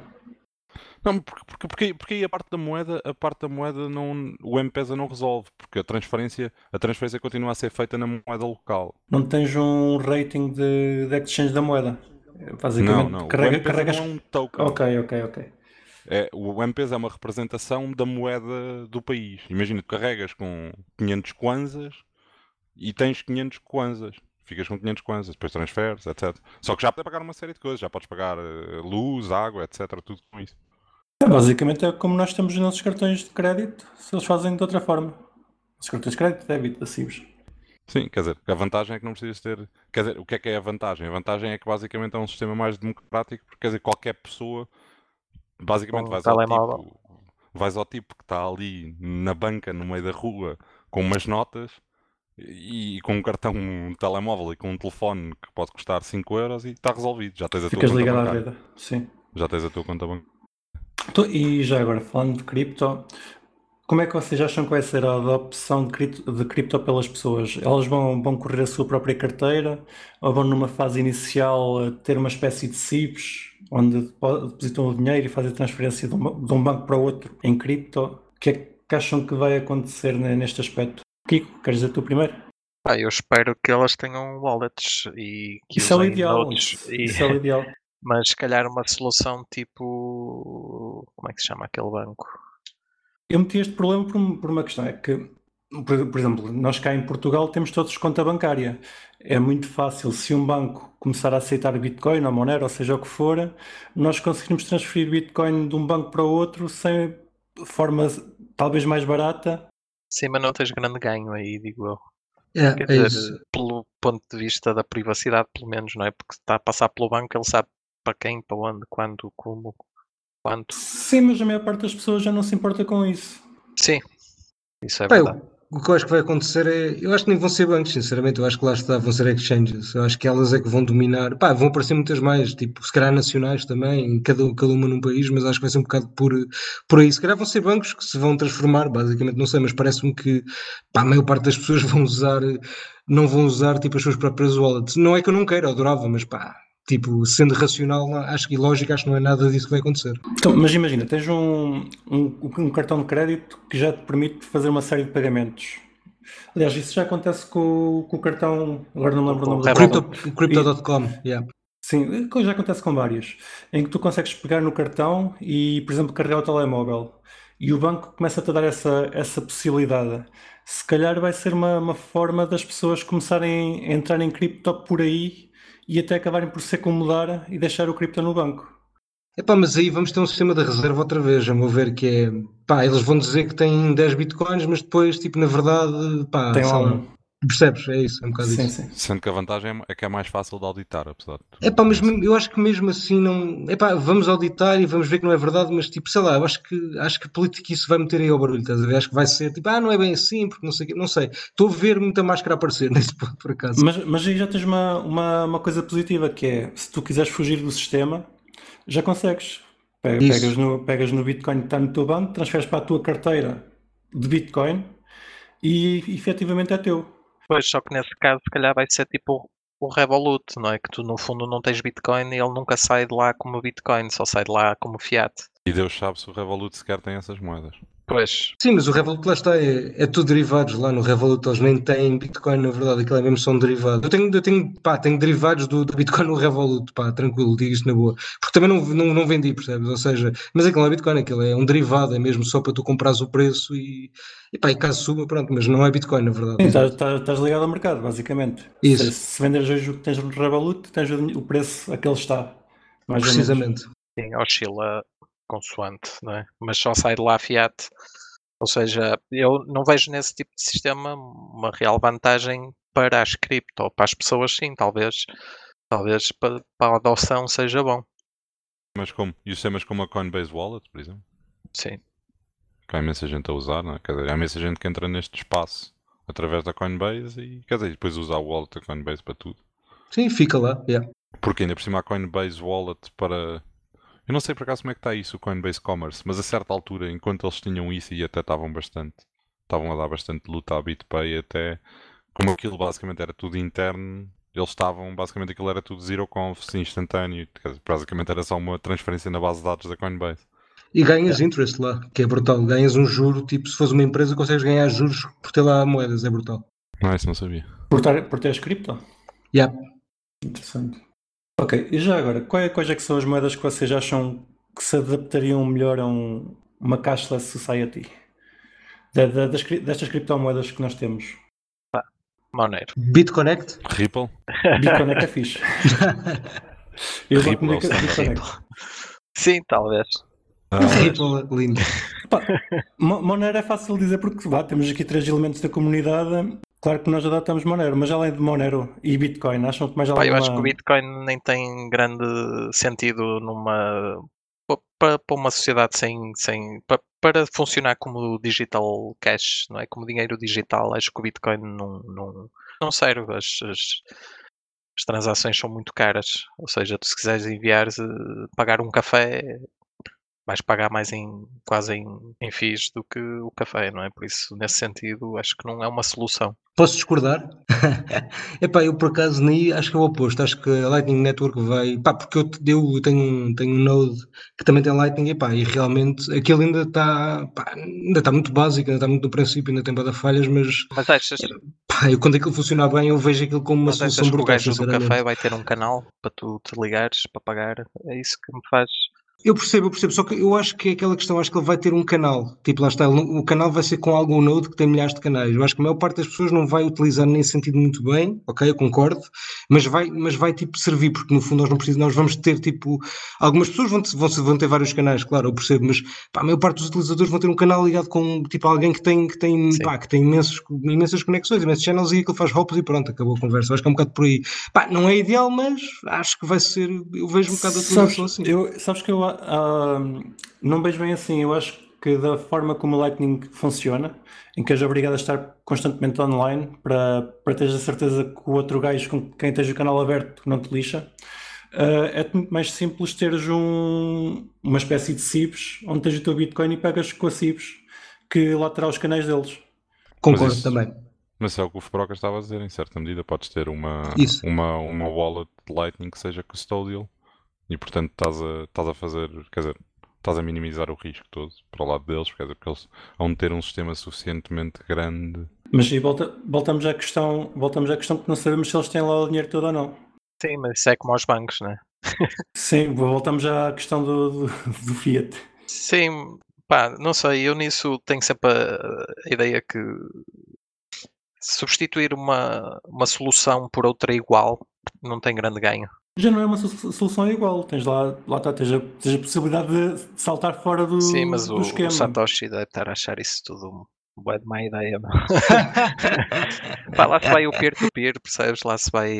Não, porque, porque, porque, porque aí a parte da moeda, a parte da moeda não, o M-Pesa não resolve, porque a transferência, a transferência continua a ser feita na moeda local. Não tens um rating de, de exchange da moeda? Basicamente, não, não. Carrega, o carregas... não é um token. Ok, ok, ok. É, o M-Pesa é uma representação da moeda do país. Imagina, tu carregas com 500 kwanzas e tens 500 kwanzas. Ficas com 500 kwanzas, depois transferes, etc. Só que já podes pagar uma série de coisas. Já podes pagar eh, luz, água, etc. Tudo com isso. É, basicamente é como nós temos os nossos cartões de crédito, se eles fazem de outra forma. Os cartões de crédito, débito, passivos. Sim, quer dizer, a vantagem é que não precisas ter. Quer dizer, o que é que é a vantagem? A vantagem é que basicamente é um sistema mais democrático, porque quer dizer, qualquer pessoa basicamente vais ao, tipo, vais ao tipo que está ali na banca, no meio da rua, com umas notas e, com um cartão, um telemóvel e com um telefone que pode custar 5 euros e está resolvido. Já tens a Ficas tua conta ligado bancária. à vida, sim. Já tens a tua conta bancária. Então, e já agora, falando de cripto, como é que vocês acham que vai ser a adopção de cripto, de cripto pelas pessoas? Elas vão, vão correr a sua própria carteira ou vão numa fase inicial ter uma espécie de CIPs onde depositam o dinheiro e fazem a transferência de um, de um banco para outro em cripto? O que é que acham que vai acontecer neste aspecto? Kiko, queres dizer tu primeiro? Ah, eu espero que elas tenham wallets e que isso é o ideal. e- Isso é o ideal. mas se calhar uma solução tipo. Como é que se chama aquele banco? Eu meti este problema por, por uma questão, é que, por, por exemplo, nós cá em Portugal temos todos conta bancária. É muito fácil, se um banco começar a aceitar Bitcoin ou Monero, ou seja o que for, nós conseguimos transferir Bitcoin de um banco para o outro sem forma talvez mais barata. Sim, mas não tens grande ganho aí, digo eu. É, Quer é dizer, isso. pelo ponto de vista da privacidade, pelo menos, não é? Porque se está a passar pelo banco, ele sabe para quem, para onde, quando, como, quanto. Sim, mas a maior parte das pessoas já não se importa com isso. Sim, isso é verdade. eu- o que eu acho que vai acontecer é. Eu acho que nem vão ser bancos, sinceramente. Eu acho que lá está, vão ser exchanges. Eu acho que elas é que vão dominar. Pá, vão aparecer muitas mais, tipo, se calhar nacionais também, cada, cada uma num país, mas acho que vai ser um bocado por, por aí. Se calhar vão ser bancos que se vão transformar, basicamente, não sei, mas parece-me que pá, a maior parte das pessoas vão usar, não vão usar tipo as suas próprias wallets. Não é que eu não queira, eu adorava, mas pá, tipo, sendo racional, acho que e lógico, acho que não é nada disso que vai acontecer. Então, mas imagina, tens um, um, um cartão de crédito que já te permite fazer uma série de pagamentos. Aliás, isso já acontece com, o- com o cartão. Agora não lembro o nome do cartão. Crypto- Crypto.com, yeah. Sim, já acontece com vários, em que tu consegues pegar no cartão e, por exemplo, carregar o telemóvel e o banco começa-te a dar essa, essa possibilidade. Se calhar vai ser uma, uma forma das pessoas começarem a entrar em cripto por aí e até acabarem por se acomodar e deixar o cripto no banco. Epá, mas aí vamos ter um sistema de reserva outra vez, a meu ver, que é, pá, eles vão dizer que têm 10 bitcoins, mas depois, tipo, na verdade, pá, Tem lá um. Percebes? É isso, é um bocado Sim, isso. sim. Sendo que a vantagem é- é que é mais fácil de auditar, apesar de tudo. Epá, mas mesmo- eu acho que mesmo assim não, epá, vamos auditar e vamos ver que não é verdade, mas tipo, sei lá, eu acho que, acho que a política isso vai meter aí ao barulho, estás a ver? Acho que vai ser, tipo, ah, não é bem assim, porque não sei o quê, não sei. Estou a ver muita máscara aparecer nesse ponto, por acaso. Mas, mas aí já tens uma, uma, uma coisa positiva que é se tu quiseres fugir do sistema, já consegues. Pegas no, pegas no Bitcoin que está no teu banco, transferes para a tua carteira de Bitcoin e efetivamente é teu. Pois, só que nesse caso, se calhar vai ser tipo o Revolut, não é? Que tu no fundo não tens Bitcoin e ele nunca sai de lá como Bitcoin, só sai de lá como fiat. E Deus sabe se o Revolut sequer tem essas moedas. Pois, Sim, mas o Revolut lá está, é, é tudo derivados lá no Revolut, eles nem têm Bitcoin, na verdade, aquilo é mesmo são derivados. Eu tenho, eu tenho, pá, tenho derivados do, do Bitcoin no Revolut, pá, tranquilo, digo isto na boa. Porque também não, não, não vendi, percebes? Ou seja, mas aquilo não é Bitcoin, aquilo é um derivado, é mesmo só para tu comprares o preço e, e pá, e caso suba, pronto, mas não é Bitcoin, na verdade. Sim, estás, estás- ligado ao mercado, basicamente. Isso. Se, se venderes hoje o que tens no Revolut, tens o, preço a que ele está. Mais. Precisamente. sim, oscila consoante, não é? Mas só sai de lá fiat. Ou seja, eu não vejo nesse tipo de sistema uma real vantagem para as cripto, ou para as pessoas sim, talvez. Talvez para, para a adoção seja bom. Mas como? E sistemas como a Coinbase Wallet, por exemplo? Sim. que há imensa gente a usar, não é? Quer dizer, há imensa gente que entra neste espaço através da Coinbase e, quer dizer, depois usa a wallet da Coinbase para tudo. Sim, fica lá. Yeah. Porque ainda por cima a Coinbase Wallet para. Eu não sei por acaso como é que está isso, o Coinbase Commerce, mas a certa altura, enquanto eles tinham isso e até estavam bastante, estavam a dar bastante luta à BitPay, até como aquilo basicamente era tudo interno, eles estavam, basicamente aquilo era tudo zero confs, instantâneo, basicamente era só uma transferência na base de dados da Coinbase. E ganhas interest lá, que é brutal. Ganhas um juro, tipo, se fores uma empresa, consegues ganhar juros por ter lá moedas, é brutal. Não, isso não sabia. Por ter, por ter as cripto? Yeah. Interessante. Ok, e já agora, quais, quais é que são as moedas que vocês acham que se adaptariam melhor a um- uma cashless society? Da- da- das cri- destas criptomoedas que nós temos. Monero. BitConnect? Ripple? Bitcoin é que é fixe. Eu vou Ripple é. Sim, talvez. Ah, Ripple, lindo. Mo- Monero é fácil dizer porque vá, temos aqui três elementos da comunidade. Claro que nós adotamos Monero, mas além de Monero e Bitcoin, acham que mais Pá, eu alguma... acho que o Bitcoin nem tem grande sentido numa pa- para, para uma sociedade sem, sem pa- para funcionar como digital cash, não é? Como dinheiro digital, acho que o Bitcoin não, não, não serve. As, as, as transações são muito caras. Ou seja, tu se quiseres enviar, eh, pagar um café, vais pagar mais em quase em, em FIIs do que o café, não é? Por isso, nesse sentido, acho que não é uma solução. Posso discordar? Epá, eu por acaso nem acho que é o oposto. Acho que a Lightning Network vai. Pá, porque eu, te- eu tenho, um- tenho um Node que também tem Lightning epá, e realmente aquilo ainda está ainda está muito básico, ainda está muito no princípio, ainda tem para falhas, mas Mas achas, pá, eu, quando aquilo funcionar bem, eu vejo aquilo como uma Mas solução o brutal. gajo do sinceramente. café vai ter um canal para tu te ligares para pagar? É isso que me faz. Eu percebo, eu percebo, só que eu acho que é aquela questão, acho que ele vai ter um canal, tipo lá está, o canal vai ser com algum node que tem milhares de canais, eu acho que a maior parte das pessoas não vai utilizar nesse sentido muito bem, ok, eu concordo, mas vai, mas vai tipo servir, porque no fundo nós não precisamos, nós vamos ter tipo, algumas pessoas vão, vão, vão ter vários canais, claro, eu percebo, mas pá, a maior parte dos utilizadores vão ter um canal ligado com tipo alguém que tem, que tem, Sim. pá, que tem imensos, imensas conexões, imensos channels e aquilo faz hops e pronto, acabou a conversa, eu acho que é um bocado por aí, pá, não é ideal, mas acho que vai ser, eu vejo um bocado a utilização assim. eu, sabes que eu ah, não vejo bem assim. Eu acho que da forma como o Lightning funciona, em que és obrigado a estar constantemente online para, para teres a certeza que o outro gajo com quem tens o canal aberto não te lixa, ah, é muito mais simples teres um, uma espécie de CIBs onde tens o teu Bitcoin e pegas com a CIBs que lá terá os canais deles. Concordo isso- também. Mas é o que o Fubroca estava a dizer, em certa medida podes ter uma, Isso. uma, uma wallet de Lightning que seja custodial e portanto estás a, estás a fazer, quer dizer, estás a minimizar o risco todo para o lado deles, quer dizer, porque eles vão ter um sistema suficientemente grande. Mas aí volta, voltamos à questão, voltamos à questão que não sabemos se eles têm lá o dinheiro todo ou não. Sim, mas isso é como aos bancos, né? Sim, voltamos à questão do, do, do Fiat. Sim, pá, não sei, eu nisso tenho sempre a, a ideia que substituir uma, uma solução por outra igual não tem grande ganho. Já não é uma so- solução igual. Tens lá, lá está, tens a, tens a possibilidade de saltar fora do, Sim, mas do o, esquema. o Satoshi deve estar a achar isso tudo bué de má ideia. não? Pá, lá se vai o peer-to-peer, percebes? Lá se vai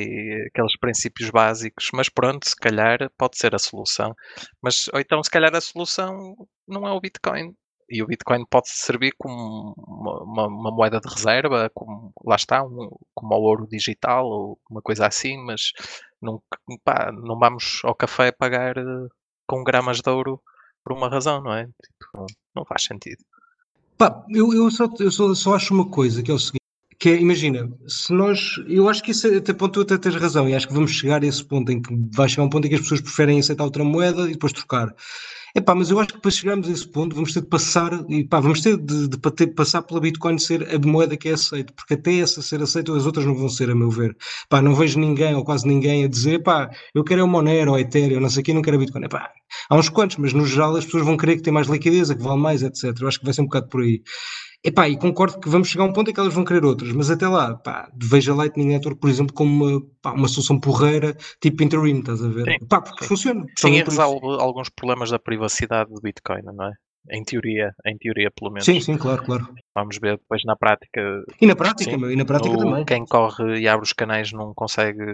aqueles princípios básicos, mas pronto, se calhar pode ser a solução. Mas, ou então, se calhar a solução não é o Bitcoin. E o Bitcoin pode servir como uma, uma- uma moeda de reserva, como, lá está, um, como o ouro digital ou uma coisa assim, mas não, pá, não vamos ao café pagar eh, com gramas de ouro por uma razão, não é? Tipo, não, faz sentido. Pá, eu, eu, só, eu só, só acho uma coisa, que é o seguinte, que é, imagina, se nós, eu acho que isso é- até ponto tu até tens razão, e acho que vamos chegar a esse ponto em que vai chegar um ponto em que as pessoas preferem aceitar outra moeda e depois trocar. Epá, mas eu acho que para chegarmos a esse ponto vamos ter de passar, e pá, vamos ter de, de ter- passar pela Bitcoin ser a moeda que é aceita, porque até essa ser aceita as outras não vão ser, a meu ver. Pá, não vejo ninguém ou quase ninguém a dizer, pá, eu quero é o Monero ou Ethereum, não sei o quê, não quero a Bitcoin. Epá, há uns quantos, mas no geral as pessoas vão querer que tem mais liquidez, que vale mais, etc. Eu acho que vai ser um bocado por aí. Epá, e concordo que vamos chegar a um ponto em que elas vão querer outras, mas até lá, pá, vejo a Lightning Network, por exemplo, como uma, pá, uma solução porreira, tipo interim, estás a ver? Sim, Pá, porque sim. funciona. Sim, resolve alguns problemas da privacidade do Bitcoin, não é? Em teoria, em teoria pelo menos. Sim, sim, claro, claro. Vamos ver depois na prática. E na prática, Sim. meu, e na prática também. Quem corre e abre os canais não consegue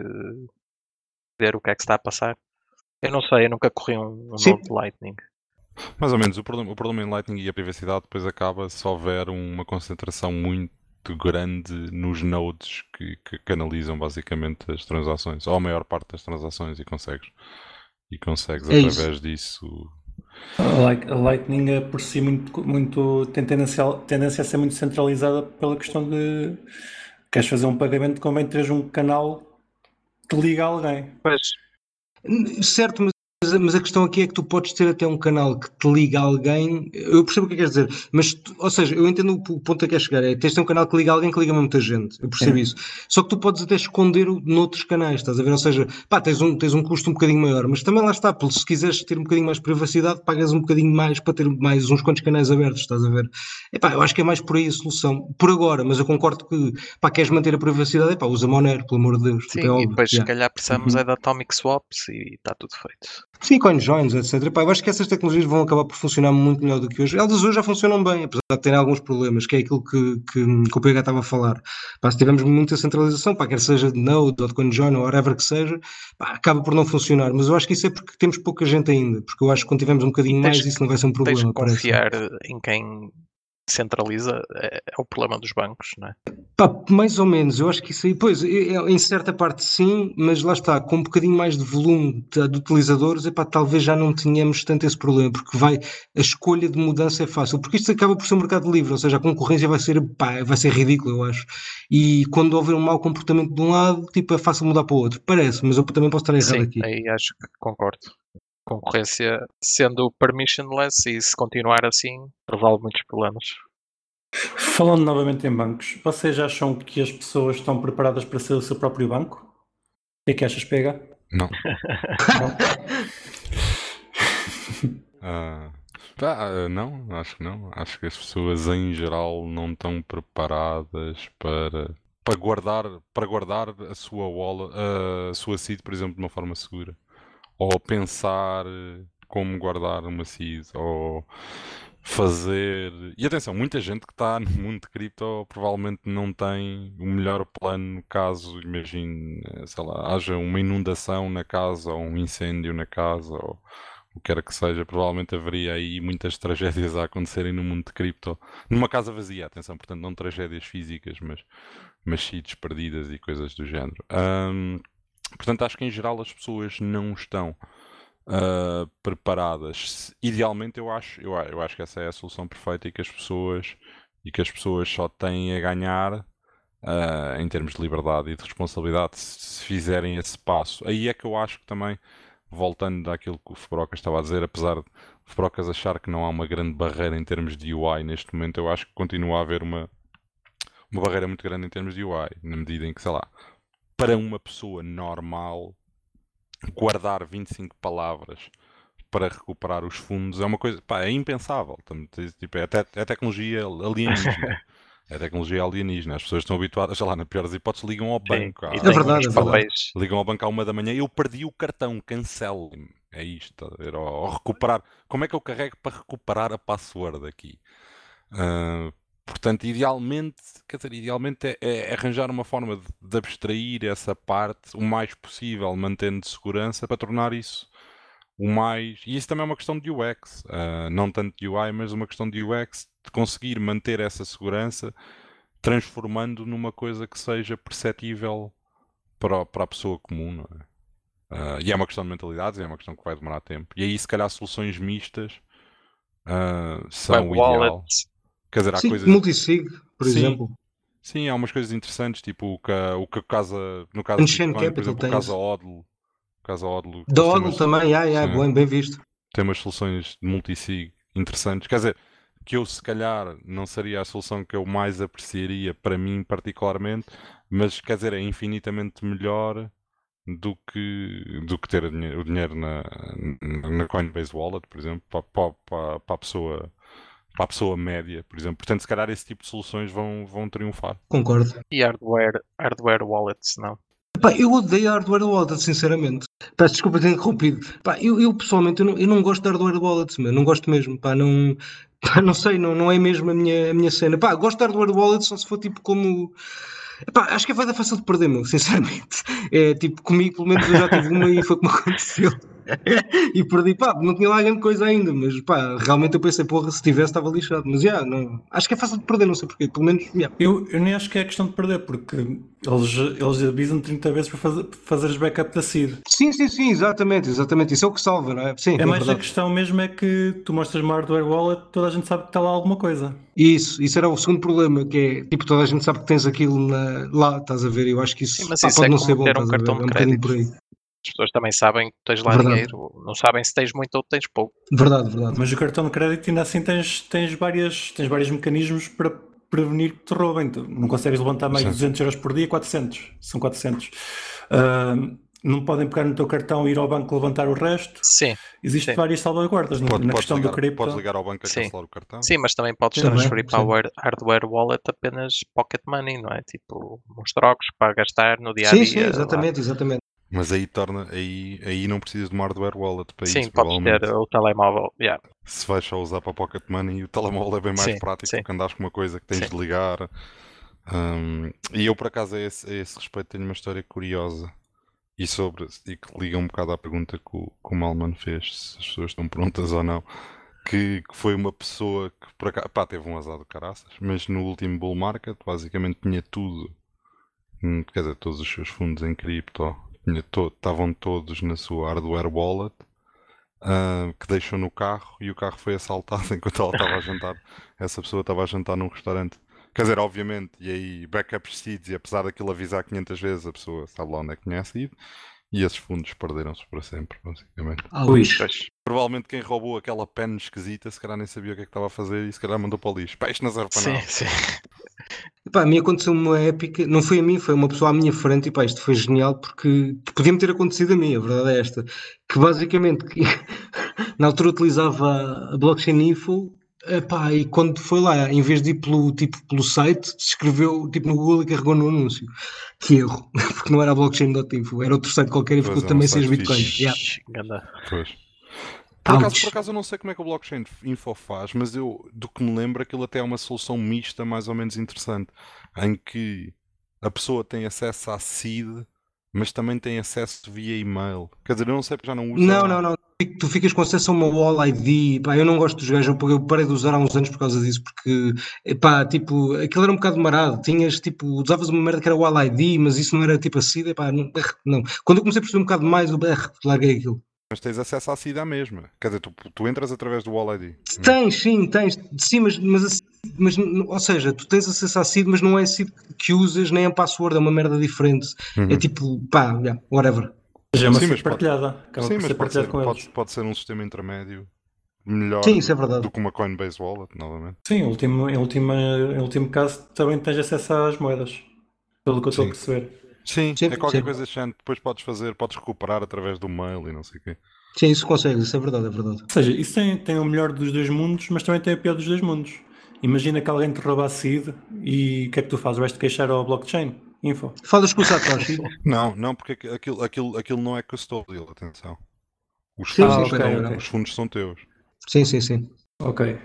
ver o que é que está a passar. Eu não sei, eu nunca corri um, um Sim. Lightning. Mais ou menos. O problema, o problema em Lightning e a privacidade depois acaba se houver uma concentração muito grande nos nodes que, que canalizam basicamente as transações, ou a maior parte das transações, e consegues, e consegues É isso. através disso. A Light- a Lightning é por si muito, muito tem tendência, tendência a ser muito centralizada pela questão de queres fazer um pagamento, convém teres um canal que liga a alguém. Pois, Certo, mas, mas a questão aqui é que tu podes ter até um canal que te liga a alguém. Eu percebo o que queres dizer, mas, tu- ou seja, eu entendo o, ponto a que quer chegar. É tens um canal que liga a alguém que liga a muita gente. Eu percebo Sim. isso. Só que tu podes até esconder o noutros canais, estás a ver? Ou seja, pá, tens um, tens um custo um bocadinho maior, mas também lá está, se quiseres ter um bocadinho mais de privacidade, pagas um bocadinho mais para ter mais uns quantos canais abertos, estás a ver? Epá, eu acho que é mais por aí a solução, por agora, mas eu concordo que, pá, queres manter a privacidade, epá, usa Monero, pelo amor de Deus. sim, tipo, é óbvio, e depois se calhar precisamos Uhum. é de Atomic Swaps e está tudo feito. Sim, CoinJoins, etc. Pá, eu acho que essas tecnologias vão acabar por funcionar muito melhor do que hoje. Elas hoje já funcionam bem, apesar de terem alguns problemas, que é aquilo que, que, que o PH estava a falar. Pá, se tivermos muita centralização, pá, quer seja de Node ou de CoinJoin ou whatever que seja, pá, acaba por não funcionar. Mas eu acho que isso é porque temos pouca gente ainda, porque eu acho que quando tivermos um bocadinho mais, isso não vai ser um Tens que problema. parece. confiar em quem centraliza, é, é o problema dos bancos, não é? Pá, mais ou menos, eu acho que isso aí, pois, é- é- em certa parte sim, mas lá está, com um bocadinho mais de volume de, de utilizadores, epá, talvez já não tenhamos tanto esse problema, porque vai, a escolha de mudança é fácil, porque isto acaba por ser um mercado livre, ou seja, a concorrência vai ser, pá, vai ser ridícula, eu acho. E quando houver um mau comportamento de um lado, tipo, é fácil mudar para o outro, parece, mas eu também posso estar errado Sim, aqui. aí acho que concordo. Concorrência sendo permissionless e se continuar assim, resolve muitos problemas. Falando novamente em bancos, vocês acham que as pessoas estão preparadas para ser o seu próprio banco? O que é que achas, PH? Não. Não? Pá, ah, não, acho que não. Acho que as pessoas em geral não estão preparadas para, para guardar, para guardar a sua wallet, a sua seed, por exemplo, de uma forma segura. Ou pensar eh, como guardar uma seed, ou fazer. E atenção, muita gente que está no mundo de cripto provavelmente não tem o melhor plano caso, imagine, eh, sei lá, haja uma inundação na casa, ou um incêndio na casa, ou o que quer que seja, provavelmente haveria aí muitas tragédias a acontecerem no mundo de cripto. Numa casa vazia, atenção, portanto, não tragédias físicas, mas, mas perdidas e coisas do género. Ahm, portanto, acho que em geral as pessoas não estão ah, preparadas. Idealmente, eu acho, eu, eu acho que essa é a solução perfeita e que as pessoas e que as pessoas só têm a ganhar ah, em termos de liberdade e de responsabilidade se, se fizerem esse passo. Aí é que eu acho que também voltando daquilo que o Fubrocas estava a dizer, apesar de Fubrocas achar que não há uma grande barreira em termos de UI neste momento, eu acho que continua a haver uma, uma barreira muito grande em termos de UI, na medida em que, sei lá, para uma pessoa normal, guardar 25 palavras para recuperar os fundos é uma coisa, pá, é impensável. Tipo, é, te- é tecnologia alienígena. É tecnologia alienígena. As pessoas estão habituadas, sei lá, na pior das hipóteses, ligam ao banco. à- uns é verdade. papéis. ligam ao banco à uma da manhã eu perdi o cartão, cancele-me. É isto, ver? Ou, ou recuperar. Como é que eu carrego para recuperar a password aqui? Ah, portanto, idealmente, quer dizer, idealmente é, é arranjar uma forma de, de abstrair essa parte o mais possível, mantendo segurança, para tornar isso o mais. E isso também é uma questão de UX, ah, não tanto de UI, mas uma questão de UX, de conseguir manter essa segurança, transformando numa coisa que seja perceptível para, o- para a pessoa comum, é? Ah, e é uma questão de mentalidades, é uma questão que vai demorar tempo. E aí, se calhar, soluções mistas ah, são Web o ideal. wallet, Quer dizer, há Sim, coisas. multisig, por Sim. exemplo. Sim, há umas coisas interessantes, tipo o que, o que casa. No caso Bitcoin, por Capital exemplo, tem o Casa. Odlo. O Casa Odlo. Da Odlo umas- também, yeah, Sim. bem, bem visto. tem umas soluções de multisig interessantes. Quer dizer, que eu se calhar não seria a solução que eu mais apreciaria para mim particularmente, mas quer dizer, é infinitamente melhor do que, do que ter o dinhe- o dinheiro na, na Coinbase Wallet, por exemplo, para, para, para a pessoa para a pessoa média, por exemplo. Portanto, se calhar esse tipo de soluções vão, vão triunfar. Concordo. e hardware, hardware wallets, não. Pá, eu odeio hardware wallet, sinceramente. Peço desculpa ter interrompido. Pá, eu, eu, pessoalmente eu não, eu não gosto de hardware wallets, meu. não gosto mesmo. Pá, não, pá, não sei, não, não é mesmo a minha, a minha cena. Pá, gosto de hardware wallets só se for tipo como. Pá, acho que é fácil de perder, meu, sinceramente. É tipo, comigo, pelo menos eu já tive uma e foi como aconteceu. e perdi, pá, não tinha lá grande coisa ainda, mas pá, realmente eu pensei, porra, se tivesse estava lixado. Mas já, não, acho que é fácil de perder, não sei porquê, pelo menos, já. Eu, eu nem acho que é questão de perder, porque eles, eles avisam 30 vezes para fazer, fazeres backup da seed. Sim, sim, sim, exatamente, exatamente. Isso é o que salva, não é? Sim, É mais a verdade. questão mesmo é que tu mostras uma hardware wallet, toda a gente sabe que está lá alguma coisa. Isso, isso era o segundo problema, que é, tipo, toda a gente sabe que tens aquilo na- lá, estás a ver? Eu acho que isso, Sim, mas pá, isso pode é não ser bom, um a ver? cartão É de um bocadinho por aí. crédito. As pessoas também sabem que tens lá Verdade. dinheiro, não sabem se tens muito ou tens pouco. Verdade, verdade. Mas o cartão de crédito ainda assim tens, tens, várias, tens vários mecanismos para prevenir que te roubem. Tu não consegues levantar mais de Sim. 200 euros por dia, 400. São 400. Ah, não podem pegar no teu cartão e ir ao banco levantar o resto. Sim, Existem Sim. várias salvaguardas Pode- na podes, questão ligar, do cripto. podes ligar ao banco a Sim. cancelar o cartão. sim, mas também podes Sim, transferir sim. para o hard- hardware wallet apenas pocket money, não é? Tipo, uns trocos para gastar no dia a Sim, dia. sim, exatamente, exatamente. Mas aí torna, aí, aí não precisas de uma hardware wallet para Sim, isso, podes provavelmente. ter o telemóvel. yeah. Se vais só usar para pocket money, o telemóvel é bem mais Sim, prático sim. do que andares com uma coisa que tens Sim. de ligar. Um, e eu, por acaso, a esse, a esse respeito, tenho uma história curiosa. E sobre, e que liga um bocado à pergunta que o, que o Malman fez, se as pessoas estão prontas ou não. Que, que foi uma pessoa que, por acaso, pá, teve um azar do caraças, mas no último bull market, basicamente tinha tudo, hum, quer dizer, todos os seus fundos em cripto, tinha estavam todos na sua hardware wallet, ah, que deixou no carro e o carro foi assaltado enquanto ela estava a jantar. Essa pessoa estava a jantar num restaurante. Quer dizer, obviamente, e aí backup seeds, e apesar daquilo avisar 500 vezes, a pessoa sabe lá onde é que tinha ido, e esses fundos perderam-se para sempre, basicamente. Ah, lixo. Pois. Provavelmente quem roubou aquela pen esquisita, se calhar nem sabia o que é que estava a fazer e se calhar mandou para o lixo. Pá, isto não serve para Sim, nada. sim. Pá, a mim aconteceu uma épica, não foi a mim, foi uma pessoa à minha frente, e pá, isto foi genial porque podia-me ter acontecido a mim, a verdade é esta, que basicamente que, na altura utilizava a blockchain info, epá, e quando foi lá, em vez de ir pelo, tipo, pelo site, escreveu tipo no Google e carregou no anúncio. Que erro, porque não era a blockchain.info, era outro site qualquer e ficou era um também site sem os bitcoins. Yeah. Pois. Por acaso, por acaso eu não sei como é que o blockchain info faz, mas eu do que me lembro aquilo até é uma solução mista mais ou menos interessante, em que a pessoa tem acesso à seed, mas também tem acesso via e-mail. Quer dizer, eu não sei porque já não uso. Não, não, não. Tu ficas com acesso a uma wall ID. Pá, eu não gosto dos gajos, eu parei de usar há uns anos por causa disso, porque, pá, tipo, aquilo era um bocado marado. Tinhas, tipo, usavas uma merda que era wall ID, mas isso não era tipo assim, pá, não, não. Quando eu comecei a perceber um bocado mais, eu berro, larguei aquilo. Mas tens acesso à seed à mesma. Quer dizer, tu, tu entras através do Wall ID. Tens, sim, tens, sim, mas, mas, assim- mas, ou seja, tu tens acesso à seed, mas não é a seed que usas, nem a password, é uma merda diferente. Uhum. É tipo, pá, yeah, whatever. Mas é uma Sim, mas pode- partilhada. Acaba Sim, mas ser pode partilhado ser, com pode, pode ser um sistema intermédio melhor Sim, isso é verdade. do que uma Coinbase Wallet, novamente. Sim, em último, em, última, em último caso também tens acesso às moedas. Pelo que eu estou a perceber. Sim, Sim, é qualquer sim. coisa género. Depois podes fazer, podes recuperar através do mail e não sei o quê. Sim, isso consegues, isso é verdade, é verdade. Ou seja, isso tem, tem o melhor dos dois mundos, mas também tem o pior dos dois mundos. Imagina que alguém te rouba a seed e o que é que tu fazes? Vais-te queixar ao blockchain? Info. Falas com o Satoshi? Não, não, porque aqu- aquilo, aquilo, aquilo não é custodial, atenção. Os Sim, fundos, sim, são, ok, ok. os fundos são teus. sim, sim, sim. Ok.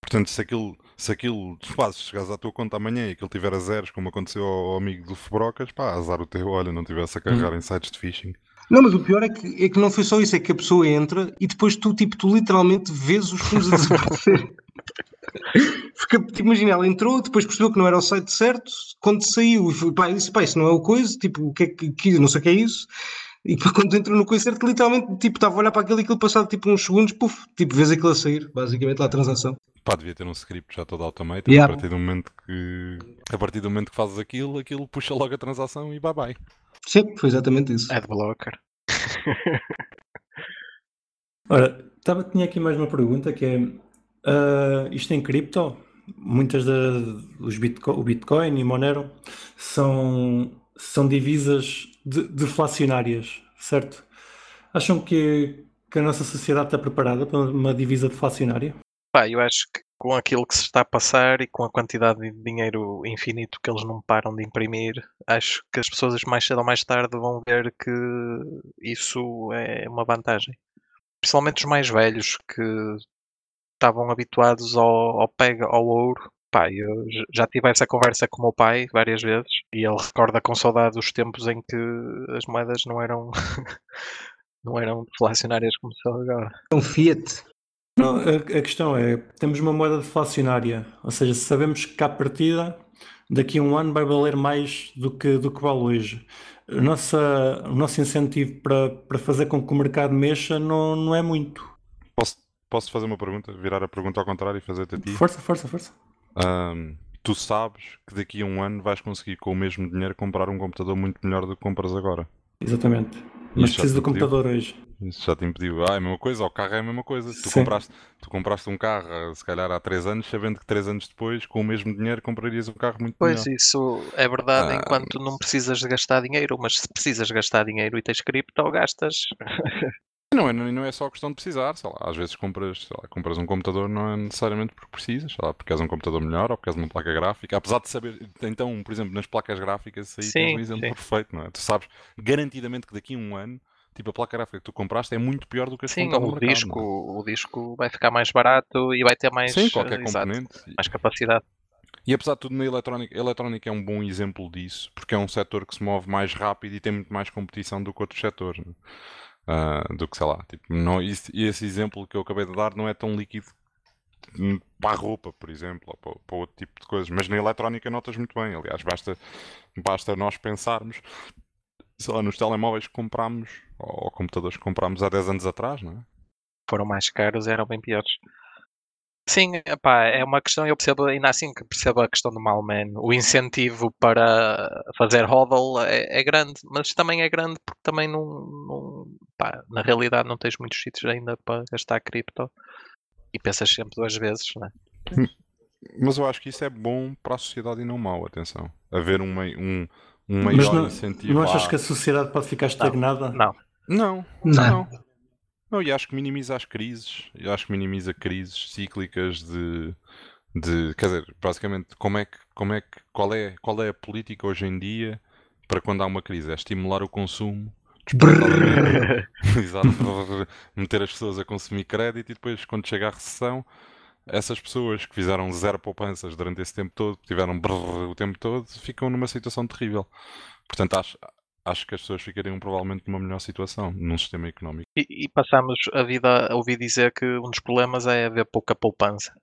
Portanto, se aquilo, se aquilo, tu fazes, chegares à tua conta amanhã e aquilo tiver a zeros, como aconteceu ao, ao amigo do Febrocas, pá, azar o teu, olha, não tivesse a carregar em sites de phishing. Não, mas o pior é que, é que não foi só isso, é que a pessoa entra e depois tu, tipo, tu literalmente vês os fundos a desaparecer. Porque, tipo, imagina, ela entrou, depois percebeu que não era o site certo, quando saiu, pá, disse, pá, isso não é o coisa, tipo, o que é que não sei o que é isso, e quando entrou no coisa certo, literalmente, tipo, estava a olhar para aquilo e aquilo passado, tipo, uns segundos, puf, tipo, vês aquilo a sair, basicamente, lá a transação. Pá, devia ter um script já todo automated Yeah. a partir do momento que a partir do momento que fazes aquilo, aquilo puxa logo a transação e bye bye. Sim, foi exatamente isso. Adblocker. Ora, tava, tinha aqui mais uma pergunta que é ah, isto em cripto, muitas dos Bitcoin, o Bitcoin e Monero são, são divisas de- deflacionárias, certo? Acham que, que a nossa sociedade está preparada para uma divisa deflacionária? Pá, eu acho que com aquilo que se está a passar e com a quantidade de dinheiro infinito que eles não param de imprimir, acho que as pessoas mais cedo ou mais tarde vão ver que isso é uma vantagem. Principalmente os mais velhos que estavam habituados ao, ao pega, ao ouro. Pá, eu já tive essa conversa com o meu pai várias vezes e ele recorda com saudade os tempos em que as moedas não eram Não eram deflacionárias como são agora. É um Fiat. Não, a, a questão é, temos uma moeda deflacionária, ou seja, sabemos que à partida, daqui a um ano vai valer mais do que, do que vale hoje. A nossa, o nosso incentivo para, para fazer com que o mercado mexa não, não é muito. Posso, posso fazer uma pergunta? Virar a pergunta ao contrário e fazer-te a ti? Força, força, força. Ahm, tu sabes que daqui a um ano vais conseguir com o mesmo dinheiro comprar um computador muito melhor do que compras agora. Exatamente. Mas te do computador hoje. Isso já te impediu. Ah, é a mesma coisa, o carro é a mesma coisa. Tu Sim. compraste, tu compraste um carro, ah, se calhar há 3 anos, sabendo que 3 anos depois, com o mesmo dinheiro, comprarias um carro muito Pois melhor. isso é verdade Ah. enquanto não precisas de gastar dinheiro, mas se precisas gastar dinheiro e tens cripto, gastas. Não é, não é só questão de precisar, sei lá, às vezes compras, lá, compras um computador não é necessariamente porque precisas, sei lá, porque és um computador melhor ou porque és uma placa gráfica, apesar de saber, então, por exemplo, nas placas gráficas aí tens Sim, um exemplo sim. perfeito, não é? Tu sabes garantidamente que daqui a um ano, tipo, a placa gráfica que tu compraste é muito pior do que a que Sim, no o mercado, disco, não o disco vai ficar mais barato e vai ter é? mais, Sim, qualquer exato, componente. mais capacidade. E apesar de tudo, na eletrónica, a eletrónica é um bom exemplo disso, porque é um setor que se move mais rápido e tem muito mais competição do que outros setores. né? Ah, do que, sei lá, tipo, não, esse, esse exemplo que eu acabei de dar não é tão líquido para a roupa, por exemplo, ou para, para outro tipo de coisas. Mas na eletrónica notas muito bem. Aliás, basta, basta nós pensarmos, sei lá, nos telemóveis que comprámos, ou computadores que comprámos há 10 anos atrás, não é? Foram mais caros, eram bem piores. Sim, epá, é uma questão, eu percebo ainda assim que percebo a questão do Malman. O incentivo para fazer hodl é, é grande, mas também é grande porque também não, não- pá, na realidade não tens muitos sítios ainda para gastar cripto e pensas sempre duas vezes, né? Mas eu acho que isso é bom para a sociedade e não mau, atenção. Haver um, um, um Mas maior não, incentivo não achas à- que a sociedade pode ficar estagnada? Não, Não, Não. não. Não, e acho que minimiza as crises. Eu acho que minimiza crises cíclicas de, de quer dizer, basicamente, como é que, como é que, qual é, qual é a política hoje em dia para quando há uma crise? É estimular o consumo. Exato, meter as pessoas a consumir crédito e depois, quando chega a recessão, essas pessoas que fizeram zero poupanças durante esse tempo todo, que tiveram brrr o tempo todo, ficam numa situação terrível. Portanto, acho, acho que as pessoas ficariam provavelmente numa melhor situação num sistema económico. E, e passamos a vida a ouvir dizer que um dos problemas é haver pouca poupança.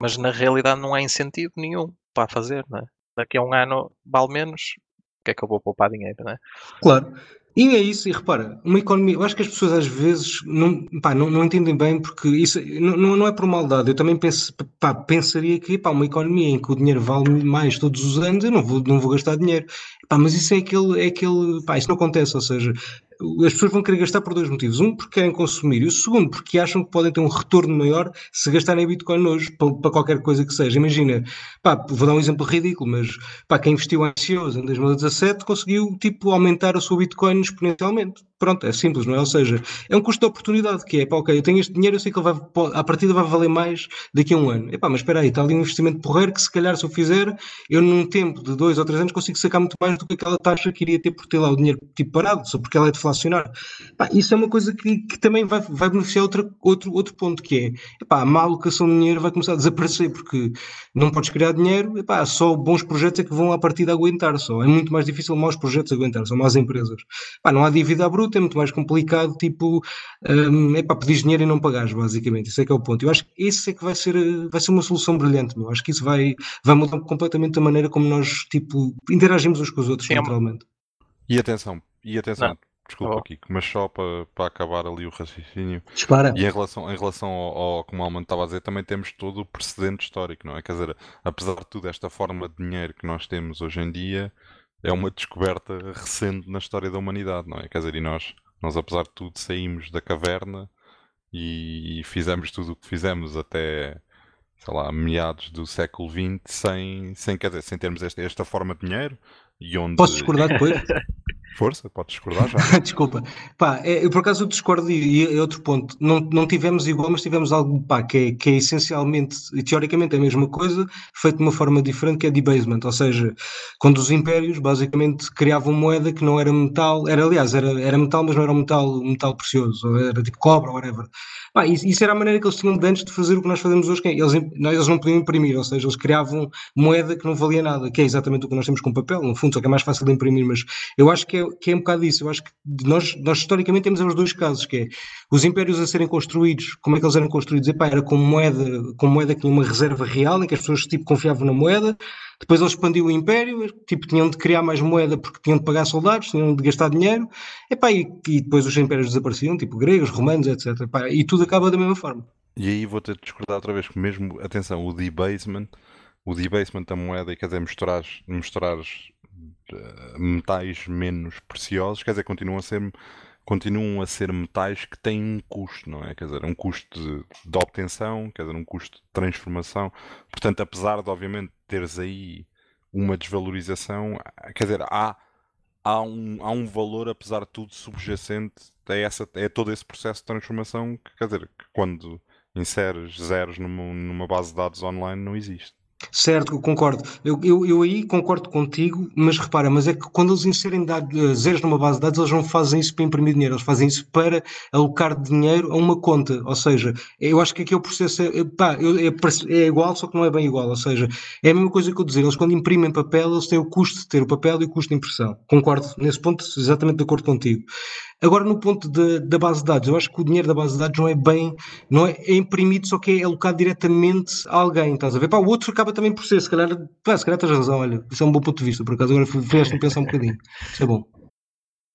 Mas na realidade não há incentivo nenhum para fazer, não é? Daqui a um ano vale menos, o que é que eu vou poupar dinheiro, não é? Claro. E é isso, e repara, uma economia, eu acho que as pessoas às vezes não, pá, não, não entendem bem, porque isso não, não é por maldade. Eu também penso, pá, pensaria que pá, uma economia em que o dinheiro vale mais todos os anos, eu não vou, não vou gastar dinheiro. Pá, mas isso é aquele, é aquele, pá, isso não acontece, ou seja, as pessoas vão querer gastar por dois motivos. Um, porque querem consumir, e o segundo, porque acham que podem ter um retorno maior se gastarem Bitcoin hoje, para, para qualquer coisa que seja. Imagina, pá, vou dar um exemplo ridículo, mas pá, quem investiu ICOs em 2017 conseguiu, tipo, aumentar a sua Bitcoin exponencialmente. Pronto, é simples, não é? Ou seja, é um custo de oportunidade, que é, pá, ok, eu tenho este dinheiro, eu sei que ele vai, à partida vai valer mais daqui a um ano. Epá, mas espera aí, está ali um investimento porreiro que se calhar se eu fizer, eu num tempo de dois ou três anos consigo sacar muito mais do que aquela taxa que iria ter por ter lá o dinheiro tipo parado, só porque ela é deflacionária. Pá, isso é uma coisa que, que também vai, vai beneficiar outra, outro, outro ponto, que é, epá, a má alocação de dinheiro vai começar a desaparecer, porque não podes criar dinheiro, epá, só bons projetos é que vão à partida aguentar só. É muito mais difícil maus projetos aguentar, são más empresas. Pá, não há dívida à bruta, é muito mais complicado, tipo, hum, epá, pedir dinheiro e não pagares, basicamente. Isso é que é o ponto. Eu acho que esse é que vai ser, vai ser uma solução brilhante, meu. Acho que isso vai, vai mudar completamente a maneira como nós, tipo, interagimos uns com os outros, Sim, é naturalmente. E atenção, e atenção, Não. desculpa, Oh. Kiko, mas só para, para acabar ali o raciocínio. Dispara. E em relação, em relação ao, ao como o Alman estava a dizer, também temos todo o precedente histórico, não é? Quer dizer, apesar de tudo, esta forma de dinheiro que nós temos hoje em dia é uma descoberta recente na história da humanidade, não é? Quer dizer, e nós, nós apesar de tudo, saímos da caverna e, fizemos tudo o que fizemos até, sei lá, meados do século XX sem, sem, quer dizer, sem termos esta, esta forma de dinheiro e onde... Posso discordar depois? Força, podes discordar já. Desculpa. Pá, é, eu por acaso eu discordo e e é outro ponto. Não, não tivemos igual, mas tivemos algo pá, que, é, que é essencialmente e teoricamente a mesma coisa, feito de uma forma diferente, que é debasement. Ou seja, quando os impérios basicamente criavam moeda que não era metal, era aliás, era, era metal, mas não era um metal, metal precioso, ou era tipo cobre ou whatever. Pá, isso, isso era a maneira que eles tinham de antes de fazer o que nós fazemos hoje, que é, eles, não, eles não podiam imprimir, ou seja, eles criavam moeda que não valia nada, que é exatamente o que nós temos com papel, no fundo, só que é mais fácil de imprimir, mas eu acho que é, que é um bocado isso, eu acho que nós, nós historicamente temos os dois casos, que é os impérios a serem construídos, como é que eles eram construídos? Epá, era com moeda, com moeda que tinha uma reserva real, em que as pessoas tipo, confiavam na moeda, depois eles expandiam o império, tipo, tinham de criar mais moeda porque tinham de pagar soldados, tinham de gastar dinheiro, epá, e, e depois os impérios desapareciam, tipo gregos, romanos, etc. Epá, e tudo acaba da mesma forma. E aí vou ter de discordar outra vez, que mesmo, atenção, o debasement, o debasement da moeda, e quer dizer, misturar, misturar metais menos preciosos, quer dizer, continuam a ser continuam a ser metais que têm um custo, não é? Quer dizer, um custo de, de obtenção, quer dizer, um custo de transformação. Portanto, apesar de, obviamente, teres aí uma desvalorização, quer dizer, há, há, um, há um valor, apesar de tudo, subjacente a, essa, a todo esse processo de transformação que, quer dizer, que quando inseres zeros numa, numa base de dados online não existe. Certo, concordo. Eu, eu, eu aí concordo contigo, mas repara, mas é que quando eles inserem dados, eh, zeros numa base de dados, eles não fazem isso para imprimir dinheiro, eles fazem isso para alocar dinheiro a uma conta. Ou seja, eu acho que aqui o processo é, pá, é, é, igual, só que não é bem igual. Ou seja, é a mesma coisa que eu dizer, eles quando imprimem papel, eles têm o custo de ter o papel e o custo de impressão. Concordo, nesse ponto, exatamente de acordo contigo. Agora, no ponto de, da base de dados, eu acho que o dinheiro da base de dados não é bem, não é, é imprimido, só que é alocado diretamente a alguém, estás a ver? Pá, o outro acaba também por ser, se calhar, pá, se calhar tens razão, olha, isso é um bom ponto de vista, por acaso, agora fizeste-me pensar um bocadinho, isso é bom.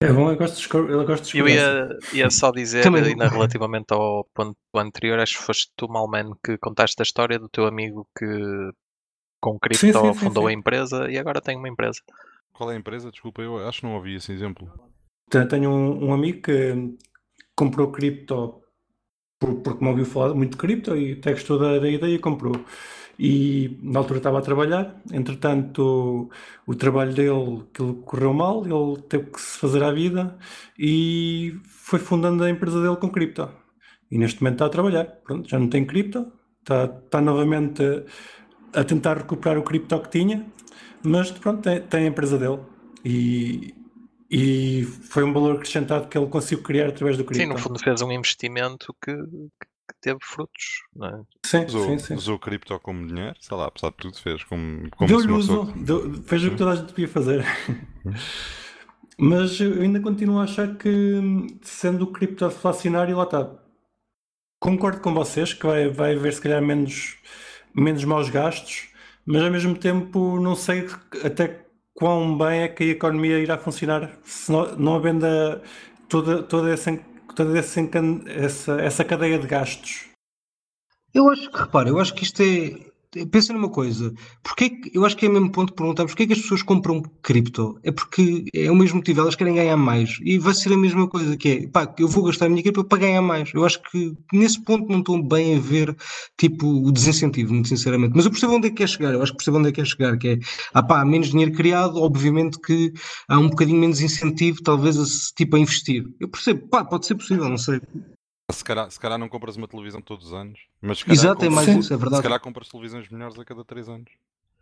É bom, eu gosto de, eu gosto de Eu ia, ia só dizer, Também. ainda relativamente ao ponto anterior, acho que foste tu, Malman, que contaste a história do teu amigo que com cripto Sim, sim, sim, fundou sim. a empresa e agora tem uma empresa. Qual é a empresa? Desculpa, eu acho que não ouvi esse exemplo. Te- Tenho um, um amigo que comprou cripto por- porque me ouviu falar muito de cripto e até gostou da, da ideia e comprou. E na altura estava a trabalhar, entretanto o, o trabalho dele aquilo correu mal, ele teve que se fazer à vida e foi fundando a empresa dele com cripto. E neste momento está a trabalhar. Pronto, já não tem cripto, está, está novamente a, a tentar recuperar o cripto que tinha, mas pronto, tem, tem a empresa dele. E, e foi um valor acrescentado que ele conseguiu criar através do cripto. Sim, no fundo fez um investimento que, que teve frutos. Não é? Sim, Usou, sim, sim. usou cripto como dinheiro, sei lá, apesar de tudo, fez como, como Deu-lhe uso, pessoa- deu- fez o que toda a gente devia fazer. Mas eu ainda continuo a achar que, sendo o cripto deflacionário, lá está. Concordo com vocês que vai, vai haver se calhar menos, menos maus gastos, mas ao mesmo tempo não sei até quão bem é que a economia irá funcionar se não, havendo toda, toda, essa, toda essa, essa, essa cadeia de gastos. Eu acho que, repara, eu acho que isto é. Pensa numa coisa, porque que- eu acho que é o mesmo ponto de perguntar porque é que as pessoas compram cripto? É porque é o mesmo motivo, elas querem ganhar mais e vai ser a mesma coisa que é, pá, eu vou gastar a minha cripto para ganhar mais. Eu acho que nesse ponto não estou bem a ver tipo o desincentivo, muito sinceramente. Mas eu percebo onde é que quer chegar, eu acho que percebo onde é que quer chegar, que é, ah pá, menos dinheiro criado, obviamente que há um bocadinho menos incentivo, talvez, a, tipo, a investir. Eu percebo, pá, pode ser possível, não sei. Se calhar, se calhar não compras uma televisão todos os anos, mas se calhar, Exato, é compras, mais Sim. isso, é se verdade. calhar compras televisões melhores a cada 3 anos.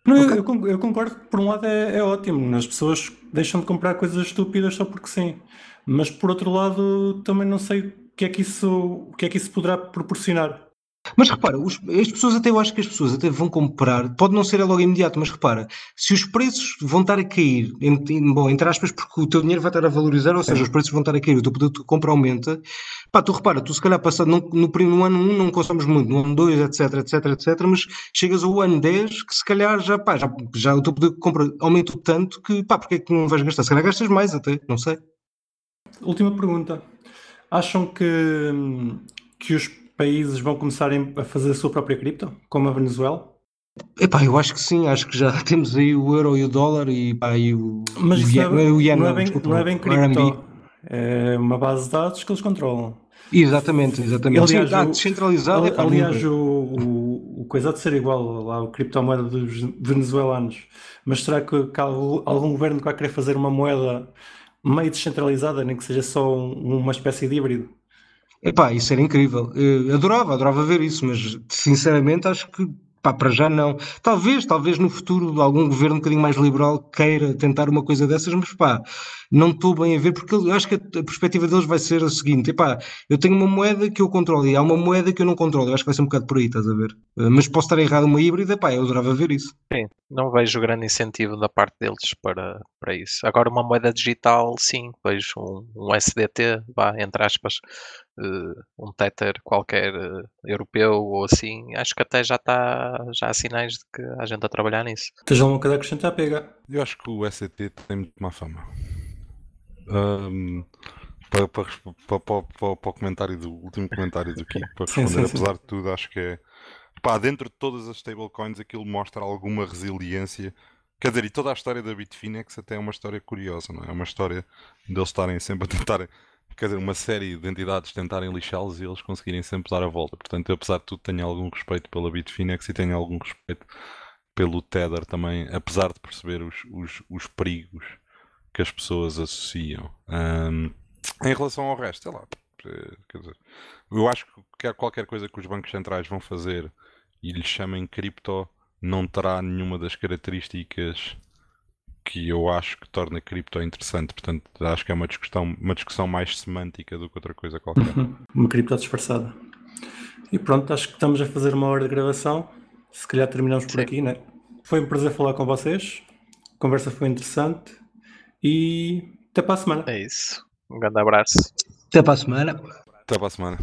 Não, eu- Ok. eu, eu concordo que por um lado é, é ótimo, as pessoas deixam de comprar coisas estúpidas só porque sim, mas por outro lado também não sei o que é que isso, o que é que isso poderá proporcionar. Mas repara, os- as pessoas até, eu acho que as pessoas até vão comprar, pode não ser logo imediato, mas repara, se os preços vão estar a cair, em, bom, entre aspas, porque o teu dinheiro vai estar a valorizar, ou seja, os preços vão estar a cair, o teu poder de compra aumenta, pá, tu repara, tu se calhar passado no, no, no ano 1 não consomes muito, no ano 2, etc, etc, etc, mas chegas ao ano 10 que se calhar já, pá, já, já o teu poder de compra aumentou tanto que, pá, porque é que não vais gastar? Se calhar gastas mais até, não sei. Última pergunta. Acham que, hum, que os países vão começarem a fazer a sua própria cripto, como a Venezuela? Epá, eu acho que sim, acho que já temos aí o euro e o dólar e, pá, e o, Mas o ien, não é, o ien, não é não, bem, desculpa, não é bem RMB. cripto, é uma base de dados que eles controlam. Exatamente, exatamente. Aliás, Sim, ah, o- descentralizado Ali- é aliás, nunca. o, o, o coisa de ser igual lá, o criptomoeda dos venezuelanos. Mas será que, que algum, algum governo que vai querer fazer uma moeda meio descentralizada, nem que seja só um- uma espécie de híbrido? Epá, isso era incrível. Eu adorava, adorava ver isso, mas sinceramente acho que Pá, para já não. Talvez, talvez no futuro algum governo um bocadinho mais liberal queira tentar uma coisa dessas, mas pá, não estou bem a ver, porque eu acho que a, perspectiva deles vai ser a seguinte: epá, eu tenho uma moeda que eu controlo e há uma moeda que eu não controlo. Eu acho que vai ser um bocado por aí, estás a ver? Uh, Mas posso estar errado, uma híbrida, pá, eu adorava ver isso. Sim, não vejo grande incentivo da parte deles para, para isso. Agora, uma moeda digital, sim, vejo um, um SDT, vá, entre aspas, eh, um Tether qualquer eh, europeu ou assim, acho que até já está, já há sinais de que há gente a trabalhar nisso. Tens alguma coisa a acrescentar, pega? Eu acho que o SCT tem muito má fama. Ahm, para, para, para- para- para- para o comentário do último comentário do Kiko, para Sim, responder, sim, sim. apesar de tudo, acho que é pá, dentro de todas as stablecoins aquilo mostra alguma resiliência. Quer dizer, e toda a história da Bitfinex até é uma história curiosa, não é? É uma história deles estarem sempre a tentar, quer dizer, uma série de entidades tentarem lixá-los e eles conseguirem sempre dar a volta. Portanto, eu, apesar de tudo, tenho algum respeito pela Bitfinex e tenho algum respeito pelo Tether também, apesar de perceber os, os, os perigos que as pessoas associam. Ahm, em relação ao resto, sei lá, eh, quer dizer, eu acho que quer- qualquer coisa que os bancos centrais vão fazer e lhe chamem cripto não terá nenhuma das características que eu acho que torna cripto interessante. Portanto, acho que é uma discussão, uma discussão mais semântica do que outra coisa qualquer. Uma cripto disfarçada. E pronto, acho que estamos a fazer uma hora de gravação. Se calhar terminamos por Sim. aqui, né? Foi um prazer falar com vocês. A conversa foi interessante. E até para a semana. É isso. Um grande abraço. Até para a semana. Até para a semana.